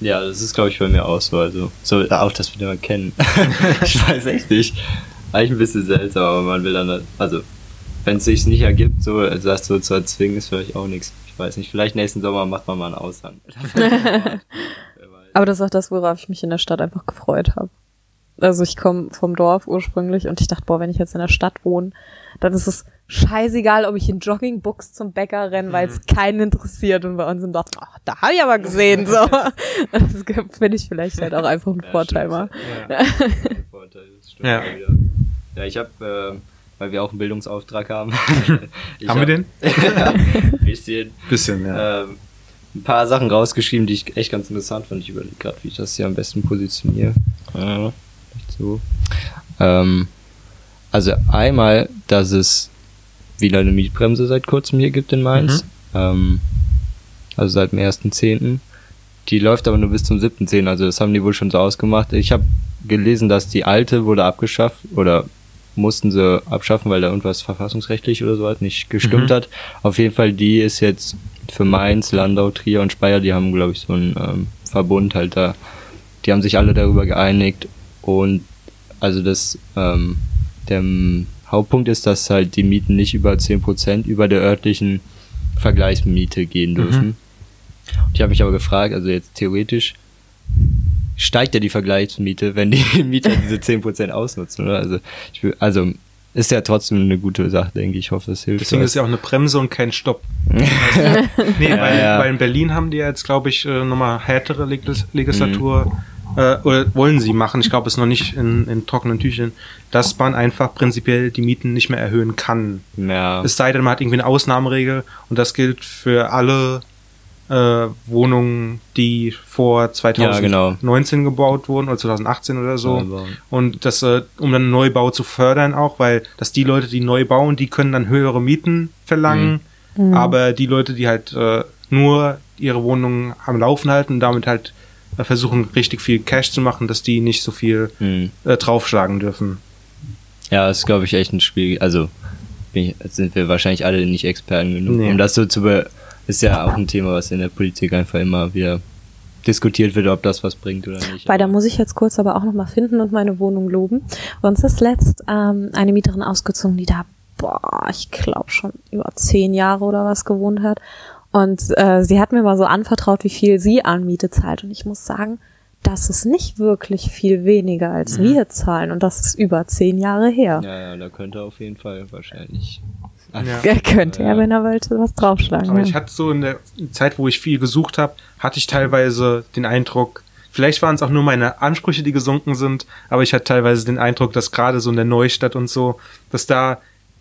Ja, das ist, glaube ich, bei mir auch so. Also, so, auch, dass wir den mal kennen. ich weiß echt nicht. Eigentlich ein bisschen seltsam, aber man will dann, also, wenn es sich nicht ergibt, so, also das so zu erzwingen, ist vielleicht auch nichts. Ich weiß nicht, vielleicht nächsten Sommer macht man mal einen Aushang. Aber das ist auch das, worauf ich mich in der Stadt einfach gefreut habe. Also ich komme vom Dorf ursprünglich und ich dachte, boah, wenn ich jetzt in der Stadt wohne, dann ist es scheißegal, ob ich in Joggingbuchs zum Bäcker renne, weil es keinen interessiert. Und bei uns im Dorf, ach, da habe ich aber gesehen. So. Das finde ich vielleicht halt auch einfach ein Ja, Vorteil mal. Ja. Vorteil, das stimmt Ja. wieder. Ja, ich habe, äh, weil wir auch einen Bildungsauftrag haben. Haben wir den? ja, ein bisschen. Bisschen, ja. Ähm, ein paar Sachen rausgeschrieben, die ich echt ganz interessant fand. Ich überlege gerade, wie ich das hier am besten positioniere. Nicht so. Ähm, also einmal, dass es wieder eine Mietbremse seit kurzem hier gibt in Mainz. Ähm, also seit dem 1.10. Die läuft aber nur bis zum 7.10. Also das haben die wohl schon so ausgemacht. Ich habe gelesen, dass die alte wurde abgeschafft oder mussten sie abschaffen, weil da irgendwas verfassungsrechtlich oder so halt nicht gestimmt Mhm. hat. Auf jeden Fall, die ist jetzt für Mainz, Landau, Trier und Speyer, die haben, glaube ich, so einen ähm, Verbund halt da. Die haben sich alle darüber geeinigt und also das, ähm, der Hauptpunkt ist, dass halt die Mieten nicht über 10% über der örtlichen Vergleichsmiete gehen dürfen. Und ich habe mich aber gefragt, also jetzt theoretisch steigt ja die Vergleichsmiete, wenn die Mieter diese 10% ausnutzen, oder? Also, ich will, also ist ja trotzdem eine gute Sache, denke ich. Ich hoffe, es hilft. Deswegen ist was. ja auch eine Bremse und kein Stopp. Also, nee, weil, ja. weil in Berlin haben die ja jetzt, glaube ich, äh, nochmal härtere Legis Legislatur, äh, oder wollen sie machen, ich glaube, es ist noch nicht in, in trockenen Tüchern, dass man einfach prinzipiell die Mieten nicht mehr erhöhen kann. ja. Es sei denn, man hat irgendwie eine Ausnahmeregel und das gilt für alle äh, Wohnungen, die vor 2019 genau. gebaut wurden oder 2018 oder so. Neubau. Und das, äh, um dann Neubau zu fördern auch, weil dass die Leute, die neu bauen, die können dann höhere Mieten verlangen, aber die Leute, die halt äh, nur ihre Wohnungen am Laufen halten und damit halt äh, versuchen, richtig viel Cash zu machen, dass die nicht so viel Hm. äh, draufschlagen dürfen. Ja, ist, glaube ich, echt ein Spiel. Also bin ich, sind wir wahrscheinlich alle nicht Experten genug, Nee. um das so zu be ist ja auch ein Thema, was in der Politik einfach immer wieder diskutiert wird, ob das was bringt oder nicht. Weil da muss ich jetzt kurz aber auch nochmal finden und meine Wohnung loben. Uns ist letzt ähm, eine Mieterin ausgezogen, die da, boah, ich glaube schon über zehn Jahre oder was gewohnt hat. Und äh, sie hat mir mal so anvertraut, wie viel sie an Miete zahlt. Und ich muss sagen, das ist nicht wirklich viel weniger, als wir zahlen. Und das ist über zehn Jahre her. ja, ja, da könnte auf jeden Fall wahrscheinlich. Ja. Er könnte ja, Ja. wenn er wollte, was draufschlagen. Aber ja. ich hatte so in der Zeit, wo ich viel gesucht habe, hatte ich teilweise den Eindruck, vielleicht waren es auch nur meine Ansprüche, die gesunken sind, aber ich hatte teilweise den Eindruck, dass gerade so in der Neustadt und so, dass da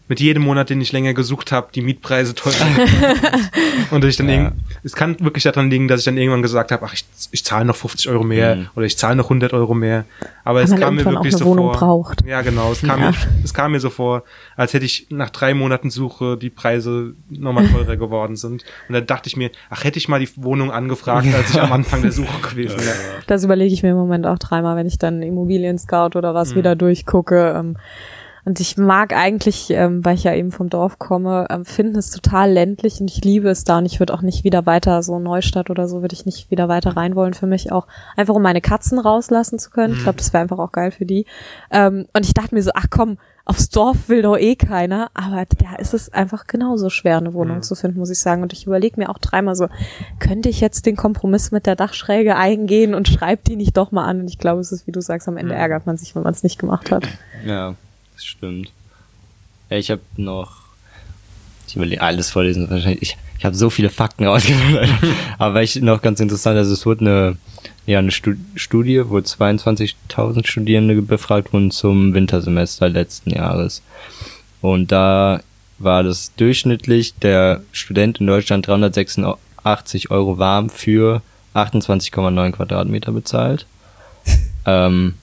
mit jedem Monat, den ich länger gesucht habe, die Mietpreise teurer sind. Und dass ich dann Ja. irgend, es kann wirklich daran liegen, dass ich dann irgendwann gesagt habe, ach, ich, ich zahle noch 50 Euro mehr Mhm. oder ich zahle noch 100 Euro mehr. Aber Weil es kam mir wirklich eine so Wohnung vor. braucht. Ja, genau. Es kam, Ja. Mir, es kam mir so vor, als hätte ich nach drei Monaten Suche die Preise nochmal teurer geworden sind. Und dann dachte ich mir, ach, hätte ich mal die Wohnung angefragt, als ich am Anfang der Suche gewesen wäre. Das überlege ich mir im Moment auch dreimal, wenn ich dann Immobilien Scout oder was wieder durchgucke. Ähm, Und ich mag eigentlich, ähm, weil ich ja eben vom Dorf komme, ähm, finden es total ländlich und ich liebe es da und ich würde auch nicht wieder weiter, so Neustadt oder so, würde ich nicht wieder weiter rein wollen für mich auch, einfach um meine Katzen rauslassen zu können. Ich glaube, das wäre einfach auch geil für die. Ähm, und ich dachte mir so, ach komm, aufs Dorf will doch eh keiner, aber da ist es einfach genauso schwer, eine Wohnung zu finden, muss ich sagen. Und ich überlege mir auch dreimal so, könnte ich jetzt den Kompromiss mit der Dachschräge eingehen und schreib die nicht doch mal an? Und ich glaube, es ist, wie du sagst, am Ende ärgert man sich, wenn man es nicht gemacht hat. Ja, das stimmt. Ich habe noch. Ich überlege alles vorlesen wahrscheinlich. Ich, ich habe so viele Fakten rausgefunden. Aber ich noch ganz interessant, also es wurde eine, ja, eine Stu Studie, wo 22.000 Studierende befragt wurden zum Wintersemester letzten Jahres. Und da war das durchschnittlich der Student in Deutschland 386 Euro warm für 28,9 Quadratmeter bezahlt. ähm,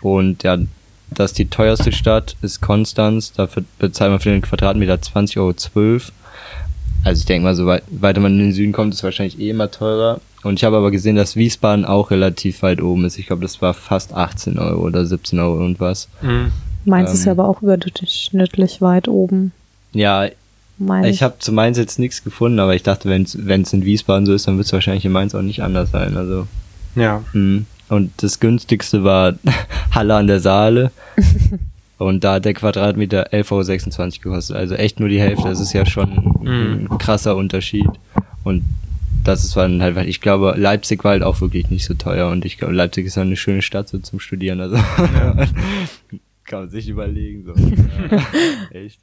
und ja, dass die teuerste Stadt ist Konstanz, dafür bezahlt man für den Quadratmeter 20,12 Euro. Also ich denke mal, so weit, weiter man in den Süden kommt, ist wahrscheinlich eh immer teurer. Und ich habe aber gesehen, dass Wiesbaden auch relativ weit oben ist. Ich glaube, das war fast 18 Euro oder 17 Euro irgendwas. Mhm. Meins ist Ähm. ja aber auch überdurchschnittlich weit oben. Ja, Mein ich habe zu Mainz jetzt nichts gefunden, aber ich dachte, wenn es in Wiesbaden so ist, dann wird es wahrscheinlich in Mainz auch nicht anders sein. Also Ja. Mhm. Und das günstigste war Halle an der Saale. Und da hat der Quadratmeter 11,26 Euro gekostet. Also echt nur die Hälfte. Das ist ja schon ein krasser Unterschied. Und das ist dann halt, ich glaube, Leipzig war halt auch wirklich nicht so teuer. Und ich glaube, Leipzig ist ja eine schöne Stadt so zum Studieren. Also kann man sich überlegen. So. Ja, echt.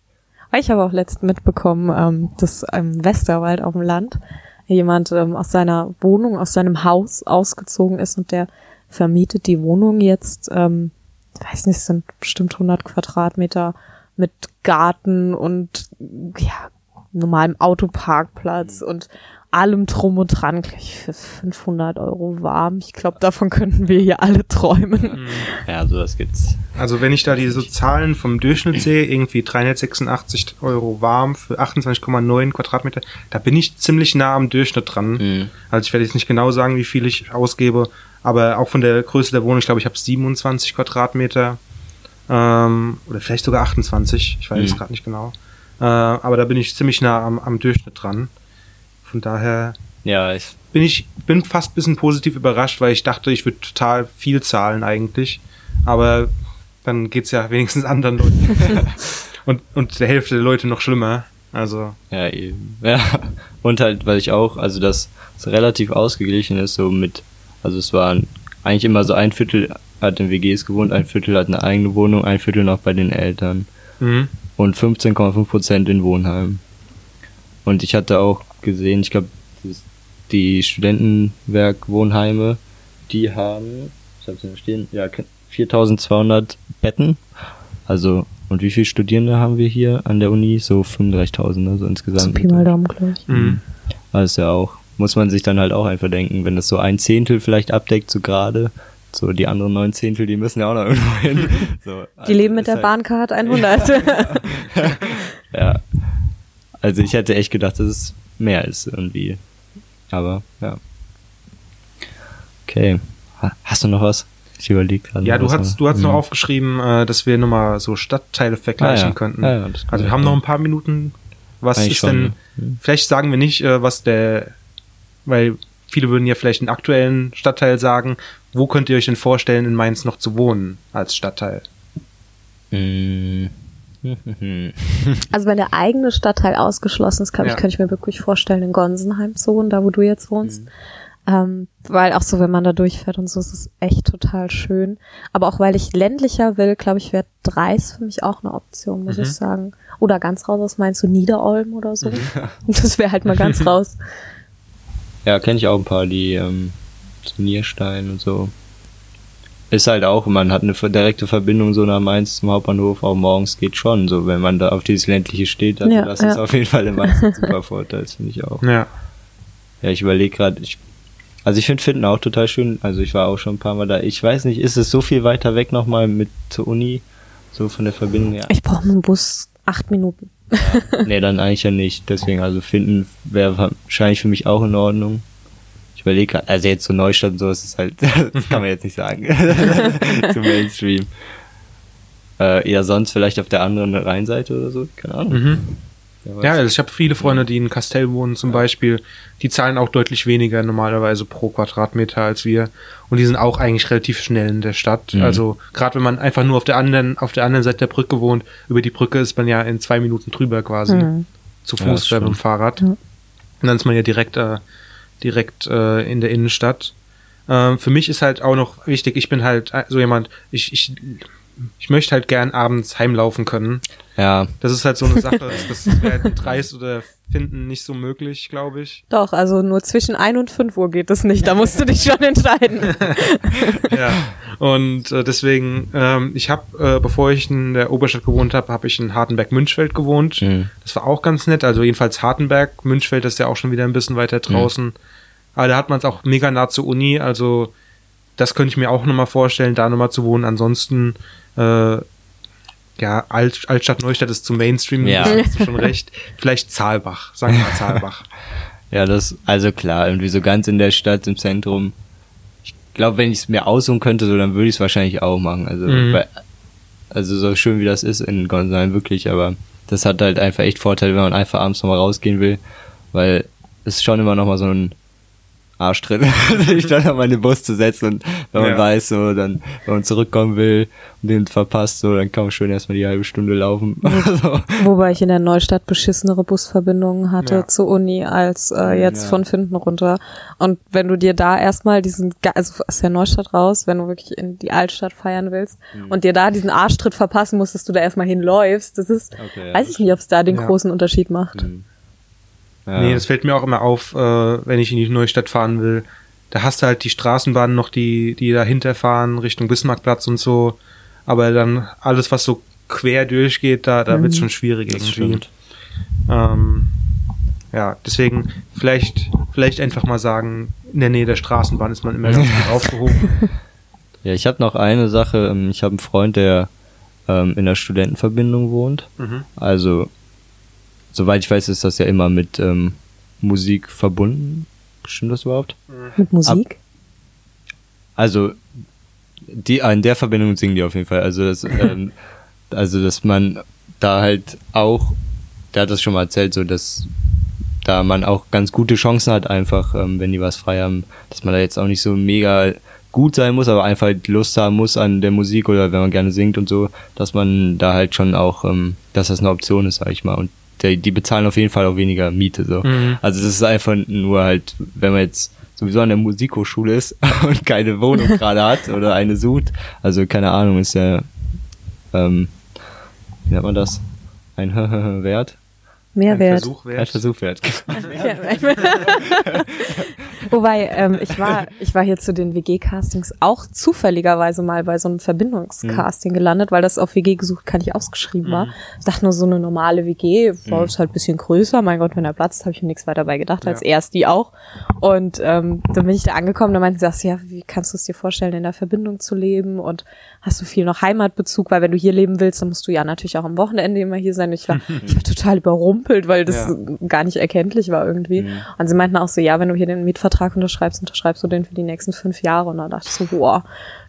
Ich habe auch letzt mitbekommen, ähm, dass im Westerwald auf dem Land jemand ähm, aus seiner Wohnung, aus seinem Haus ausgezogen ist und der vermietet die Wohnung jetzt, ähm, ich weiß nicht, es sind bestimmt 100 Quadratmeter mit Garten und ja, normalem Autoparkplatz und allem drum und dran, gleich für 500 Euro warm. Ich glaube, davon könnten wir hier alle träumen. Ja, sowas gibt's. Also wenn ich da diese Zahlen vom Durchschnitt sehe, irgendwie 386 Euro warm für 28,9 Quadratmeter, da bin ich ziemlich nah am Durchschnitt dran. Mhm. Also ich werde jetzt nicht genau sagen, wie viel ich ausgebe, aber auch von der Größe der Wohnung, ich glaube, ich habe 27 Quadratmeter ähm, oder vielleicht sogar 28, ich weiß es Mhm. gerade nicht genau. Äh, aber da bin ich ziemlich nah am, am Durchschnitt dran. Von daher Ja, ich, bin ich bin fast ein bisschen positiv überrascht, weil ich dachte, ich würde total viel zahlen eigentlich. Aber dann geht's ja wenigstens anderen Leuten. und, und der Hälfte der Leute noch schlimmer. Also, Ja, eben. Ja. Und halt, weil ich auch, also das es relativ ausgeglichen ist, so mit, also es waren eigentlich immer so ein Viertel hat in WGs gewohnt, ein Viertel hat eine eigene Wohnung, ein Viertel noch bei den Eltern mhm. und 15,5 Prozent in Wohnheim. Und ich hatte auch gesehen, ich glaube, die Studentenwerk-Wohnheime, die haben, ich hab's hier stehen, ja, 4200 Betten. Also, und wie viele Studierende haben wir hier an der Uni? So 35.000, also So insgesamt. Pi mal Daumen, glaube ich. Mhm. Also ja auch, muss man sich dann halt auch einfach denken, wenn das so ein Zehntel vielleicht abdeckt, so gerade, so die anderen neun Zehntel, die müssen ja auch noch irgendwo hin. So, Die also leben mit der halt- Bahncard 100. Ja. Also ich hätte echt gedacht, dass es mehr ist irgendwie. Aber ja. Okay. Ha- Hast du noch was? Ich überlege gerade. Ja, du hast, noch- du hast noch Mhm. aufgeschrieben, äh, dass wir nochmal so Stadtteile vergleichen Ah, ja. könnten. Ja, ja, also wir haben noch ein paar Minuten. Was Eigentlich ist schon, denn, ne? Vielleicht sagen wir nicht, äh, was der, weil viele würden ja vielleicht den aktuellen Stadtteil sagen. Wo könnt ihr euch denn vorstellen, in Mainz noch zu wohnen als Stadtteil? Mhm. Also wenn der eigene Stadtteil ausgeschlossen ist, glaube ich, Ja. könnte ich mir wirklich vorstellen, in Gonsenheim zu wohnen, da wo du jetzt wohnst. Mhm. Ähm, weil auch so, wenn man da durchfährt und so, ist es echt total schön. Aber auch weil ich ländlicher will, glaube ich, wäre Dreis für mich auch eine Option, muss Mhm. ich sagen. Oder ganz raus aus meinst du Niederolm oder so. Das wäre halt mal ganz raus. Ja, kenne ich auch ein paar, die ähm, zu Nierstein und so. Ist halt auch, man hat eine direkte Verbindung so nach Mainz zum Hauptbahnhof, auch morgens geht schon, so wenn man da auf dieses ländliche steht, also Ja, das ist ja. auf jeden Fall in Mainz ein super Vorteil, das finde ich auch. Ja. Ja, ich überlege gerade, ich, also ich finde Finden auch total schön, also ich war auch schon ein paar Mal da. Ich weiß nicht, ist es so viel weiter weg nochmal mit zur Uni, so von der Verbindung her? Ich brauche mit dem Bus acht Minuten. Nee, dann eigentlich ja nicht, deswegen, also Finden wäre wahrscheinlich für mich auch in Ordnung. Ich überlege gerade, also jetzt so Neustadt und so, ist es halt, das kann man jetzt nicht sagen. Zu Mainstream. äh, eher sonst vielleicht auf der anderen Rheinseite oder so, keine Ahnung. Mhm. Ja, also ich habe viele Freunde, die in Kastell wohnen zum Beispiel. Die zahlen auch deutlich weniger normalerweise pro Quadratmeter als wir. Und die sind auch eigentlich relativ schnell in der Stadt. Mhm. Also gerade wenn man einfach nur auf der anderen, auf der anderen Seite der Brücke wohnt, über die Brücke ist man ja in zwei Minuten drüber quasi. Mhm. Zu Ja, Fuß oder mit dem. Fahrrad. Ja. Und dann ist man ja direkt, äh, direkt äh, in der Innenstadt. Ähm, für mich ist halt auch noch wichtig, ich bin halt äh, so jemand, ich, ich, ich möchte halt gern abends heimlaufen können. Ja, Das ist halt so eine Sache, das, das wäre mit Reis oder Finden nicht so möglich, glaube ich. Doch, also nur zwischen 1 und 5 Uhr geht es nicht. Da musst du dich schon entscheiden. Ja. Und äh, deswegen, ähm, ich habe, äh, bevor ich in der Oberstadt gewohnt habe, habe ich in Hartenberg-Münchfeld gewohnt. Mhm. Das war auch ganz nett. Also jedenfalls Hartenberg, Münchfeld ist ja auch schon wieder ein bisschen weiter draußen. Aber da hat man es auch mega nah zur Uni. Also das könnte ich mir auch nochmal vorstellen, da nochmal zu wohnen. Ansonsten, äh, ja, Alt, Altstadt Neustadt ist zu Mainstream, Ja. hast du schon recht. Vielleicht Zahlbach, sagen wir mal Zahlbach. ja, das, also klar, irgendwie so ganz in der Stadt, im Zentrum. Ich glaube, wenn ich es mir aussuchen könnte, so, dann würde ich es wahrscheinlich auch machen. Also, Mhm. weil, also so schön wie das ist in Gonsenheim, wirklich, aber das hat halt einfach echt Vorteile, wenn man einfach abends nochmal rausgehen will, weil es schon immer nochmal so ein Arschtritt, sich dann in den Bus zu setzen und wenn man Ja. weiß, so, dann, wenn man zurückkommen will und den verpasst, so, dann kann man schön erstmal die halbe Stunde laufen. so. Wobei ich in der Neustadt beschissenere Busverbindungen hatte Ja. zur Uni als äh, jetzt Ja. von Finden runter. Und wenn du dir da erstmal diesen, Ga- also aus der Neustadt raus, wenn du wirklich in die Altstadt feiern willst Mhm. und dir da diesen Arschtritt verpassen musst, dass du da erstmal hinläufst, das ist, Okay, ja, weiß ich nicht, ob es da den Ja. großen Unterschied macht. Ja. Nee, das fällt mir auch immer auf, äh, wenn ich in die Neustadt fahren will. Da hast du halt die Straßenbahnen noch, die, die dahinter fahren, Richtung Bismarckplatz und so. Aber dann alles, was so quer durchgeht, da, da wird's schon schwierig Das irgendwie. Ähm, ja, deswegen vielleicht, vielleicht einfach mal sagen, in der Nähe der Straßenbahn ist man immer ganz gut aufgehoben. Ja, ich habe noch eine Sache. ähm, Ich habe einen Freund, der ähm, in der Studentenverbindung wohnt. Mhm. Also, soweit ich weiß, ist das ja immer mit ähm, Musik verbunden. Stimmt das überhaupt? Mit Musik? Also, die, in der Verbindung singen die auf jeden Fall. Also, das, ähm, also, dass man da halt auch, der hat das schon mal erzählt, so, dass da man auch ganz gute Chancen hat, einfach, ähm, wenn die was frei haben, dass man da jetzt auch nicht so mega gut sein muss, aber einfach halt Lust haben muss an der Musik oder wenn man gerne singt und so, dass man da halt schon auch, ähm, dass das eine Option ist, sag ich mal. Und der, die bezahlen auf jeden Fall auch weniger Miete. So. Mhm. Also das ist einfach nur halt, wenn man jetzt sowieso an der Musikhochschule ist und keine Wohnung gerade hat oder eine sucht, also keine Ahnung, ist ja, ähm, wie nennt man das? Ein Wert? Ein Mehrwert. Versuch Ein wert. Versuch wert. Wobei, ähm, ich war, ich war hier zu den WG-Castings auch zufälligerweise mal bei so einem Verbindungscasting gelandet, weil das auf WG gesucht kann ich ausgeschrieben war. Ich dachte nur so eine normale WG, war es halt ein bisschen größer. Mein Gott, wenn er Platz ist, habe ich mir nichts weiter dabei gedacht, als Ja. erst die auch. Und ähm, dann bin ich da angekommen, da meinten sie, sagst, ja, wie kannst du es dir vorstellen, in der Verbindung zu leben und hast du viel noch Heimatbezug, weil wenn du hier leben willst, dann musst du ja natürlich auch am Wochenende immer hier sein. Ich war, ich war total überrumpelt, weil das Ja. gar nicht erkenntlich war irgendwie. Und sie meinten auch so, ja, wenn du hier den Mietvertrag unterschreibst, unterschreibst du den für die nächsten fünf Jahre. Und da dachte ich so, boah,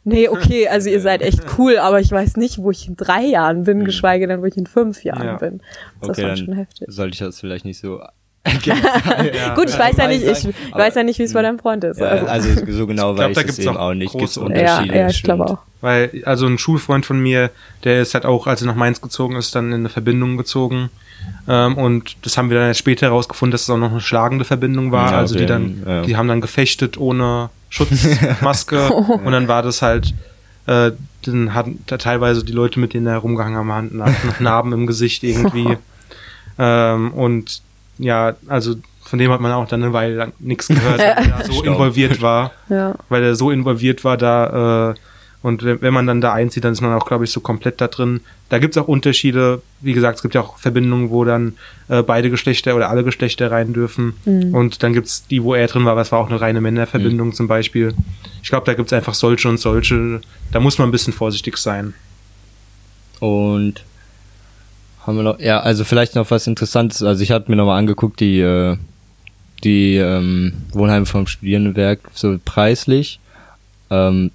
nee, okay, also ihr seid echt cool, aber ich weiß nicht, wo ich in drei Jahren bin, geschweige denn, wo ich in fünf Jahren Ja. bin. Das Okay, war dann schon heftig. sollte ich das vielleicht nicht so Ja. Gut, ich weiß ja nicht, ich, ich Aber- weiß ja nicht, wie es bei deinem Freund ist. Ja, Also, also so genau Ich glaub, weiß da ich es eben auch auch nicht. Gibt's große Unterschiede. ja, ja, ich glaube stimmt. auch. Weil, also ein Schulfreund von mir, der ist halt auch, als er nach Mainz gezogen ist, dann in eine Verbindung gezogen. Ähm, und das haben wir dann später herausgefunden, dass es auch noch eine schlagende Verbindung war. Ja, also die dann, ja. die haben dann gefechtet ohne Schutzmaske. und dann war das halt, äh, dann hatten da teilweise die Leute, mit denen er rumgehangen haben, hatten noch Narben im Gesicht irgendwie. ähm, und ja, also von dem hat man auch dann eine Weile lang nichts gehört, weil er da so involviert war Ja. weil er so involviert war da äh, und wenn, man dann da einzieht, dann ist man auch, glaube ich, so komplett da drin. Da gibt's auch Unterschiede. Wie gesagt, es gibt ja auch Verbindungen, wo dann äh, beide Geschlechter oder alle Geschlechter rein dürfen. Und dann gibt's die, wo er drin war, was war auch eine reine Männerverbindung zum Beispiel. Ich glaube, da gibt's einfach solche und solche. Da muss man ein bisschen vorsichtig sein. Und haben wir noch, ja, also vielleicht noch was Interessantes. Also ich habe mir nochmal angeguckt, die, äh, die ähm, Wohnheime vom Studierendenwerk, so preislich. Ähm,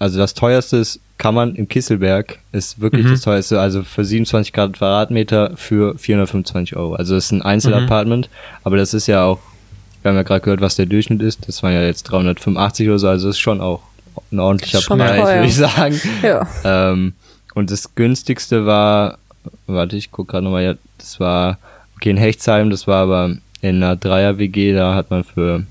also das teuerste ist kann man im Kisselberg, ist wirklich Mhm. das teuerste, also für 27 Grad Quadratmeter für 425 Euro. Also das ist ein Einzelapartment, aber das ist ja auch, wir haben ja gerade gehört, was der Durchschnitt ist, das waren ja jetzt 385 oder so, also das ist schon auch ein ordentlicher Schon Preis, würde ich sagen. Ja. Ähm, und das günstigste war, warte, ich guck gerade nochmal, ja, das war, okay, in Hechtsheim, das war aber in einer Dreier-WG, da hat man für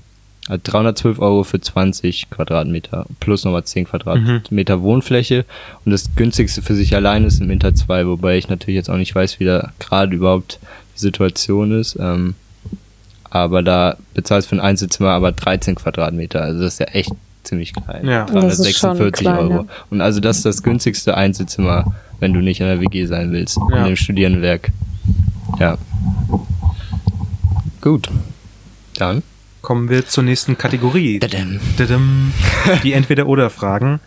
äh, 312 Euro für 20 Quadratmeter plus nochmal 10 Quadratmeter Wohnfläche. Und das günstigste für sich allein ist im Inter 2, wobei ich natürlich jetzt auch nicht weiß, wie da gerade überhaupt die Situation ist. Ähm, aber da bezahlst du für ein Einzelzimmer aber 13 Quadratmeter. Also das ist ja echt ziemlich klein. Ja. Das ist schon 346 klein, Euro. ja. Und also das ist das günstigste Einzelzimmer, wenn du nicht in der WG sein willst, Ja. in dem Studierendenwerk. Ja. Gut. Dann. Kommen wir zur nächsten Kategorie. Dadam. Dadam. Die Entweder-Oder-Fragen.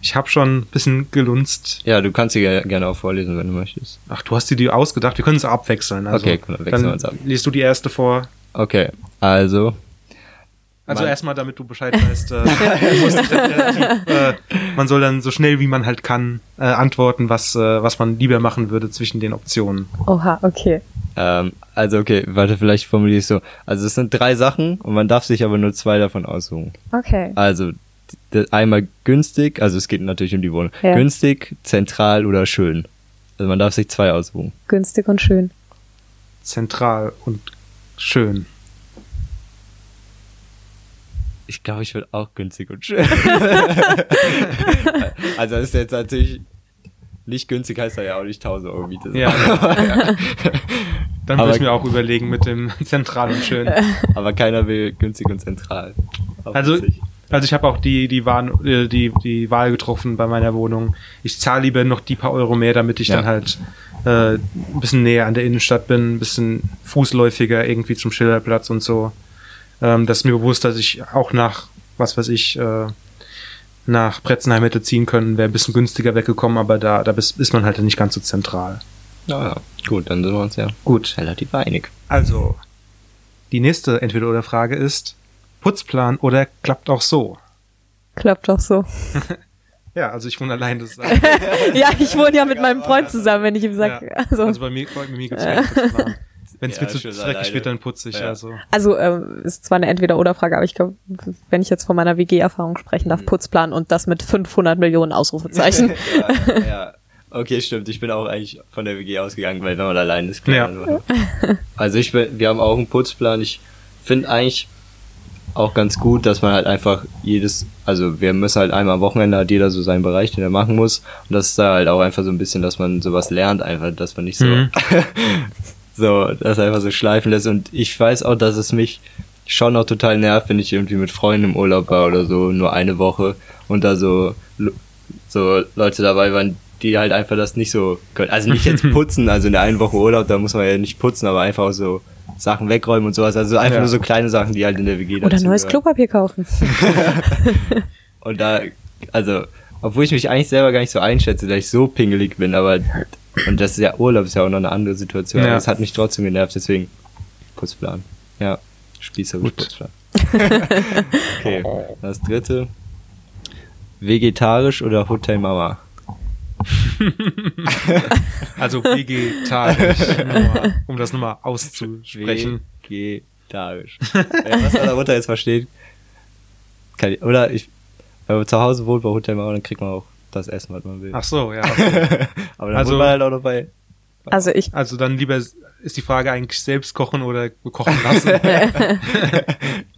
Ich habe schon ein bisschen gelunzt. Ja, du kannst sie ge- gerne auch vorlesen, wenn du möchtest. Ach, du hast dir die ausgedacht. Wir können es abwechseln. Also, Okay, cool, dann wechseln wir dann uns ab. Liest du die erste vor. Okay, also. Also erstmal, damit du Bescheid weißt, äh, äh, man soll dann so schnell wie man halt kann äh, antworten, was, äh, was man lieber machen würde zwischen den Optionen. Oha, okay. Ähm, also okay, warte, vielleicht formuliere ich so. Also es sind drei Sachen und man darf sich aber nur zwei davon aussuchen. Okay. Also einmal günstig, also es geht natürlich um die Wohnung. Ja. Günstig, zentral oder schön. Also man darf sich zwei aussuchen. Günstig und schön. Zentral und schön. Ich glaube, ich würde auch günstig und schön. also das ist jetzt natürlich nicht günstig, heißt ja auch nicht 1000 Euro Miete. Ja. Dann Aber- würde ich mir auch überlegen mit dem Zentral und schön. Aber keiner will günstig und zentral. Also, also ich habe auch die, die, Wahl, äh, die, die Wahl getroffen bei meiner Wohnung. Ich zahle lieber noch die paar Euro mehr, damit ich Ja. dann halt äh, ein bisschen näher an der Innenstadt bin, ein bisschen fußläufiger irgendwie zum Schilderplatz und so. Ähm, das ist mir bewusst, dass ich auch nach, was weiß ich, äh, nach Pretzenheim hätte ziehen können, wäre ein bisschen günstiger weggekommen, aber da, da ist, ist man halt nicht ganz so zentral. Ja, ja. Gut, dann sind wir uns ja Gut. relativ einig. Also, die nächste Entweder-Oder-Frage ist, Putzplan oder klappt auch so? Klappt doch so. Ja, also ich wohne allein, das ja, ich wohne ja mit meinem Freund zusammen, wenn ich ihm sage. Ja. Also, Also bei mir, bei mir gibt's keinen Putzplan. Wenn es Ja, mir zu dreckig alleine. wird, dann putze ich. Ja. Also. also ähm, ist zwar eine Entweder-Oder-Frage, aber ich glaube, wenn ich jetzt von meiner WG-Erfahrung sprechen darf, Putzplan und das mit 500 Millionen Ausrufezeichen. ja, ja. Okay, stimmt. Ich bin auch eigentlich von der WG ausgegangen, weil wenn man allein ist, klar. Ja. Also ich bin, wir haben auch einen Putzplan. Ich finde eigentlich auch ganz gut, dass man halt einfach jedes, also wir müssen halt einmal am Wochenende hat jeder so seinen Bereich, den er machen muss. Und das ist da halt auch einfach so ein bisschen, dass man sowas lernt, einfach, dass man nicht so, Mhm. so, das einfach so schleifen lässt. Und ich weiß auch, dass es mich schon auch total nervt, wenn ich irgendwie mit Freunden im Urlaub war oder so, nur eine Woche und da so, so Leute dabei waren, die halt einfach das nicht so können. Also nicht jetzt putzen, also in der einen Woche Urlaub, da muss man ja nicht putzen, aber einfach so Sachen wegräumen und sowas. Also einfach Ja. nur so kleine Sachen, die halt in der WG Oder dazu neues gehören. Klopapier kaufen. Und da, also, obwohl ich mich eigentlich selber gar nicht so einschätze, dass ich so pingelig bin, aber, und das ist ja Urlaub, ist ja auch noch eine andere Situation, Ja. aber es hat mich trotzdem genervt, deswegen Putzplan. Ja, spießerisch Gut. Putzplan. okay, das dritte. Vegetarisch oder Hotel Mama? Also vegetarisch, nur, um das nochmal auszusprechen. Vegetarisch. ja, was man darunter jetzt versteht, kann ich, oder ich, wenn man zu Hause wohnt bei Hotel Mama, dann kriegt man auch das Essen, was man will. Ach so, ja. Okay. aber dann also- wohnt man halt auch noch bei Also ich, Also dann lieber ist die Frage eigentlich selbst kochen oder kochen lassen.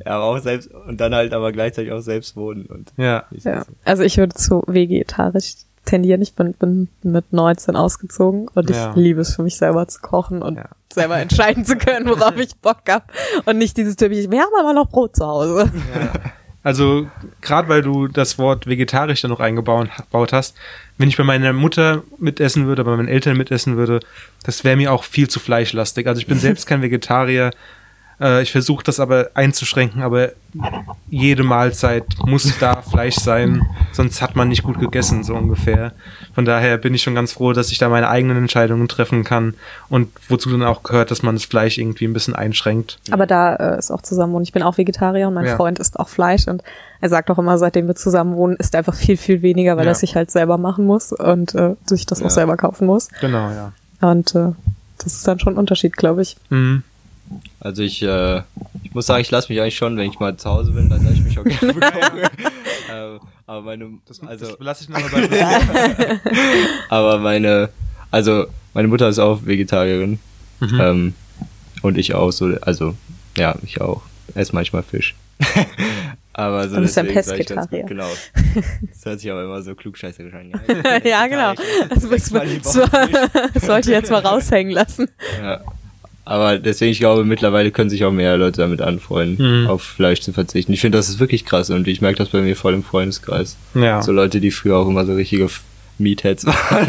Ja, aber auch selbst und dann halt aber gleichzeitig auch selbst wohnen und ja. ich ja, also ich würde zu vegetarisch tendieren. Ich bin, bin mit 19 ausgezogen und ich Ja. liebe es für mich selber zu kochen und Ja. selber entscheiden zu können, worauf ich Bock hab und nicht dieses typische, wir haben aber noch Brot zu Hause. Also, gerade weil du das Wort vegetarisch dann noch eingebaut gebaut hast, wenn ich bei meiner Mutter mitessen würde, bei meinen Eltern mitessen würde, das wäre mir auch viel zu fleischlastig. Also ich bin selbst kein Vegetarier, Äh, ich versuche das aber einzuschränken, aber jede Mahlzeit muss da Fleisch sein, sonst hat man nicht gut gegessen, so ungefähr. Von daher bin ich schon ganz froh, dass ich da meine eigenen Entscheidungen treffen kann und wozu dann auch gehört, dass man das Fleisch irgendwie ein bisschen einschränkt. Aber da äh, ist auch zusammen und ich bin auch Vegetarier und mein Ja. Freund isst auch Fleisch und er sagt auch immer, seitdem wir zusammen wohnen, isst er einfach viel, viel weniger, weil Ja. er sich halt selber machen muss und äh, sich das Ja. auch selber kaufen muss. Genau, ja. Und äh, das ist dann schon ein Unterschied, glaube ich. Mhm. Also ich, äh, ich muss sagen, ich lasse mich eigentlich schon, wenn ich mal zu Hause bin, dann lasse ich mich auch gerne bekochen. ähm, aber meine, Das, also, das lasse ich noch mal bei aber meine, also meine Mutter ist auch Vegetarierin Mhm. ähm, und ich auch so, also ja, ich auch. Esse manchmal Fisch. aber so bist ein deswegen sag ich ganz Pesketarier. gut, Genau. Das hört sich aber immer so klugscheißerisch an. ja, genau. Das, Das, das, das, das wollte ich jetzt mal raushängen lassen. Ja. Aber deswegen, ich glaube, mittlerweile können sich auch mehr Leute damit anfreunden, Mhm. auf Fleisch zu verzichten. Ich finde, das ist wirklich krass und ich merke das bei mir voll im Freundeskreis. Ja. So Leute, die früher auch immer so richtige Meatheads waren.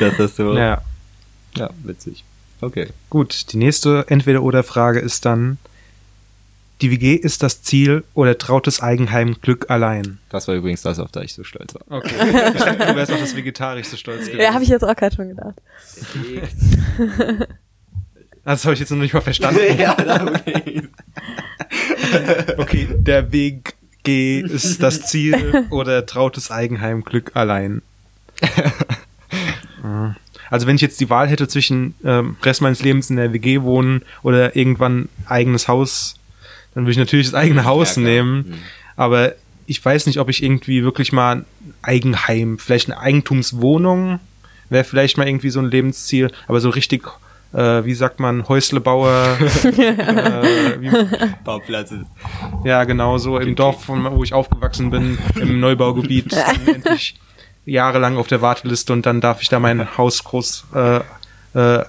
dass das so. Ja. ja. witzig. Okay. Gut, die nächste Entweder-Oder-Frage ist dann, die WG ist das Ziel oder trautes Eigenheim Glück allein? Das war übrigens das, auf das ich so stolz war. Okay. Ich dachte, du wärst auf das Vegetarischste stolz gewesen. Ja, habe ich jetzt auch gerade schon gedacht. Das habe ich jetzt noch nicht mal verstanden. ja, ging's. Okay, der Weg G ist das Ziel oder trautes Eigenheim Glück allein. Ja. Also wenn ich jetzt die Wahl hätte zwischen ähm, Rest meines Lebens in der WG wohnen oder irgendwann eigenes Haus, dann würde ich natürlich das eigene Haus Ja, nehmen. Mhm. Aber ich weiß nicht, ob ich irgendwie wirklich mal ein Eigenheim, vielleicht eine Eigentumswohnung wäre vielleicht mal irgendwie so ein Lebensziel, aber so richtig, äh, wie sagt man, Häuslebauer, äh, wie, Bauplatz ist. ja, genau so im Dorf, von, wo ich aufgewachsen bin, im Neubaugebiet, endlich jahrelang auf der Warteliste und dann darf ich da mein Haus groß äh, äh,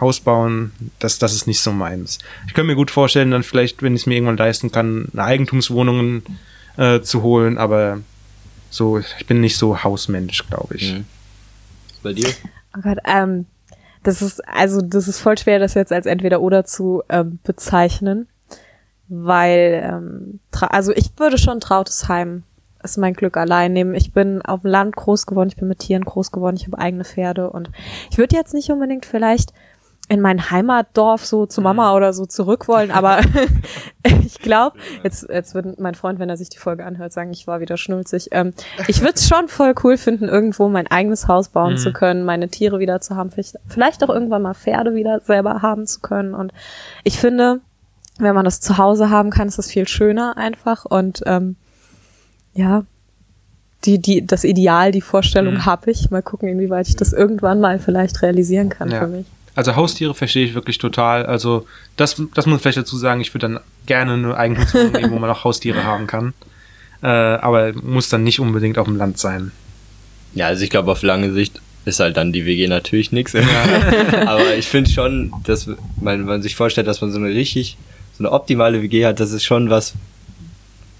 Haus bauen. Das, das ist nicht so meins. Ich könnte mir gut vorstellen, dann vielleicht, wenn ich es mir irgendwann leisten kann, eine Eigentumswohnung äh, zu holen, aber so, ich bin nicht so Hausmensch, glaube ich. Mhm. Bei dir? Oh Gott, ähm, das ist, also das ist voll schwer, das jetzt als entweder oder zu ähm, bezeichnen, weil, ähm, also ich würde schon trautes Heim ist mein Glück allein nehmen. Ich bin auf dem Land groß geworden, ich bin mit Tieren groß geworden, ich habe eigene Pferde und ich würde jetzt nicht unbedingt vielleicht in mein Heimatdorf so zu Mama oder so zurück wollen, aber ich glaube, jetzt, jetzt wird mein Freund, wenn er sich die Folge anhört, sagen, ich war wieder schnulzig. Ähm, ich würde es schon voll cool finden, irgendwo mein eigenes Haus bauen Mhm. zu können, meine Tiere wieder zu haben, vielleicht, vielleicht auch irgendwann mal Pferde wieder selber haben zu können. Und ich finde, wenn man das zu Hause haben kann, ist das viel schöner einfach. Und ähm, ja, die, die, das Ideal, die Vorstellung Mhm. habe ich. Mal gucken, inwieweit ich das irgendwann mal vielleicht realisieren kann Ja. für mich. Also Haustiere verstehe ich wirklich total. Also das, das muss ich vielleicht dazu sagen, ich würde dann gerne eine Eigentumswohnung nehmen, wo man auch Haustiere haben kann. Äh, aber muss dann nicht unbedingt auf dem Land sein. Ja, also ich glaube, auf lange Sicht ist halt dann die WG natürlich nichts. Aber ich finde schon, dass man, wenn man sich vorstellt, dass man so eine richtig, so eine optimale WG hat, das ist schon was,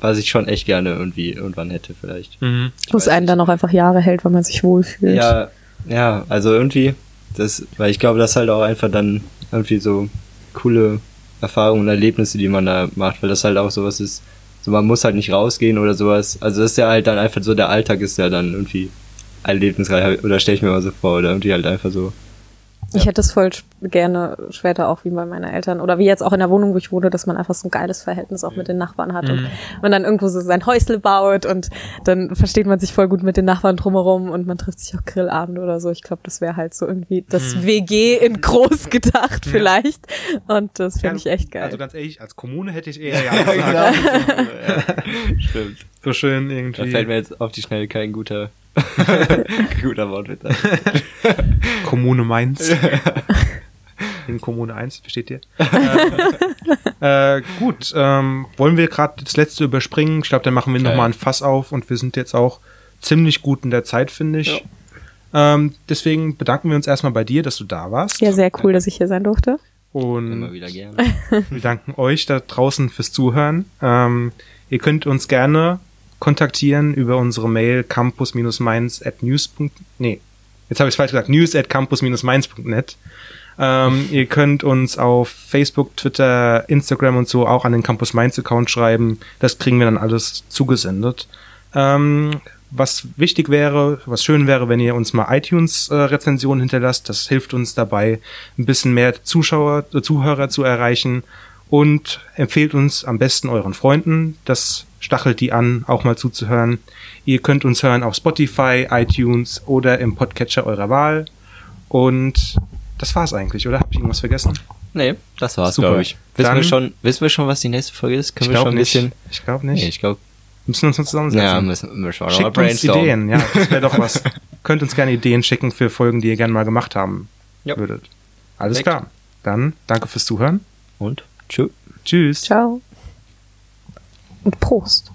was ich schon echt gerne irgendwie irgendwann hätte vielleicht. Mhm. Wo es einen dann auch einfach Jahre hält, weil man sich wohlfühlt. Ja, ja, also irgendwie, das, weil ich glaube, das halt auch einfach dann irgendwie so coole Erfahrungen und Erlebnisse, die man da macht, weil das halt auch sowas ist, so man muss halt nicht rausgehen oder sowas. Also das ist ja halt dann einfach so, der Alltag ist ja dann irgendwie erlebnisreich, oder stelle ich mir mal so vor, oder irgendwie halt einfach so. Ich hätte es voll gerne später auch wie bei meinen Eltern oder wie jetzt auch in der Wohnung, wo ich wohne, dass man einfach so ein geiles Verhältnis auch mit den Nachbarn hat und Mhm. man dann irgendwo so sein Häusle baut und dann versteht man sich voll gut mit den Nachbarn drumherum und man trifft sich auch Grillabend oder so. Ich glaube, das wäre halt so irgendwie das Mhm. WG in groß gedacht vielleicht und das finde ich echt geil. Also ganz ehrlich, als Kommune hätte ich eher ja gesagt. Stimmt. So schön Da irgendwie. fällt mir jetzt auf die Schnelle kein guter, guter Wortwitz. Kommune Mainz. In Kommune 1, versteht ihr? äh, äh, gut, ähm, wollen wir gerade das letzte überspringen? Ich glaube, dann machen wir Ja, nochmal ja. ein Fass auf und wir sind jetzt auch ziemlich gut in der Zeit, finde ich. Ähm, deswegen bedanken wir uns erstmal bei dir, dass du da warst. ja, sehr cool, dass ich hier sein durfte. Immer Und wieder gerne. wir danken euch da draußen fürs Zuhören. Ähm, ihr könnt uns gerne kontaktieren über unsere Mail campus-mainz at news. Nee, jetzt habe ich falsch gesagt. news at campus-mainz.net. Ähm, ihr könnt uns auf Facebook, Twitter, Instagram und so auch an den Campus Mainz Account schreiben. Das kriegen wir dann alles zugesendet. Ähm, was wichtig wäre, was schön wäre, wenn ihr uns mal iTunes-Rezensionen hinterlasst. Das hilft uns dabei, ein bisschen mehr Zuschauer, äh, Zuhörer zu erreichen. Und empfehlt uns am besten euren Freunden. Das stachelt die an, auch mal zuzuhören. Ihr könnt uns hören auf Spotify, iTunes oder im Podcatcher eurer Wahl. Und das war's eigentlich, oder? Hab ich irgendwas vergessen? Nee, das war's, Super. glaube ich. Wissen Dann- wir, schon, wissen wir schon, was die nächste Folge ist? Können wir schon ein nicht. bisschen. Ich glaube nicht. Nee, ich glaube. müssen uns mal zusammensetzen. Ja, müssen wir schon mal Schickt uns. Ideen, ja, das wäre doch was. Könnt uns gerne Ideen schicken für Folgen, die ihr gerne mal gemacht haben Ja. würdet. Alles Perfekt. klar. Dann danke fürs Zuhören. Und tschüss. Tschüss. Ciao. Und Prost.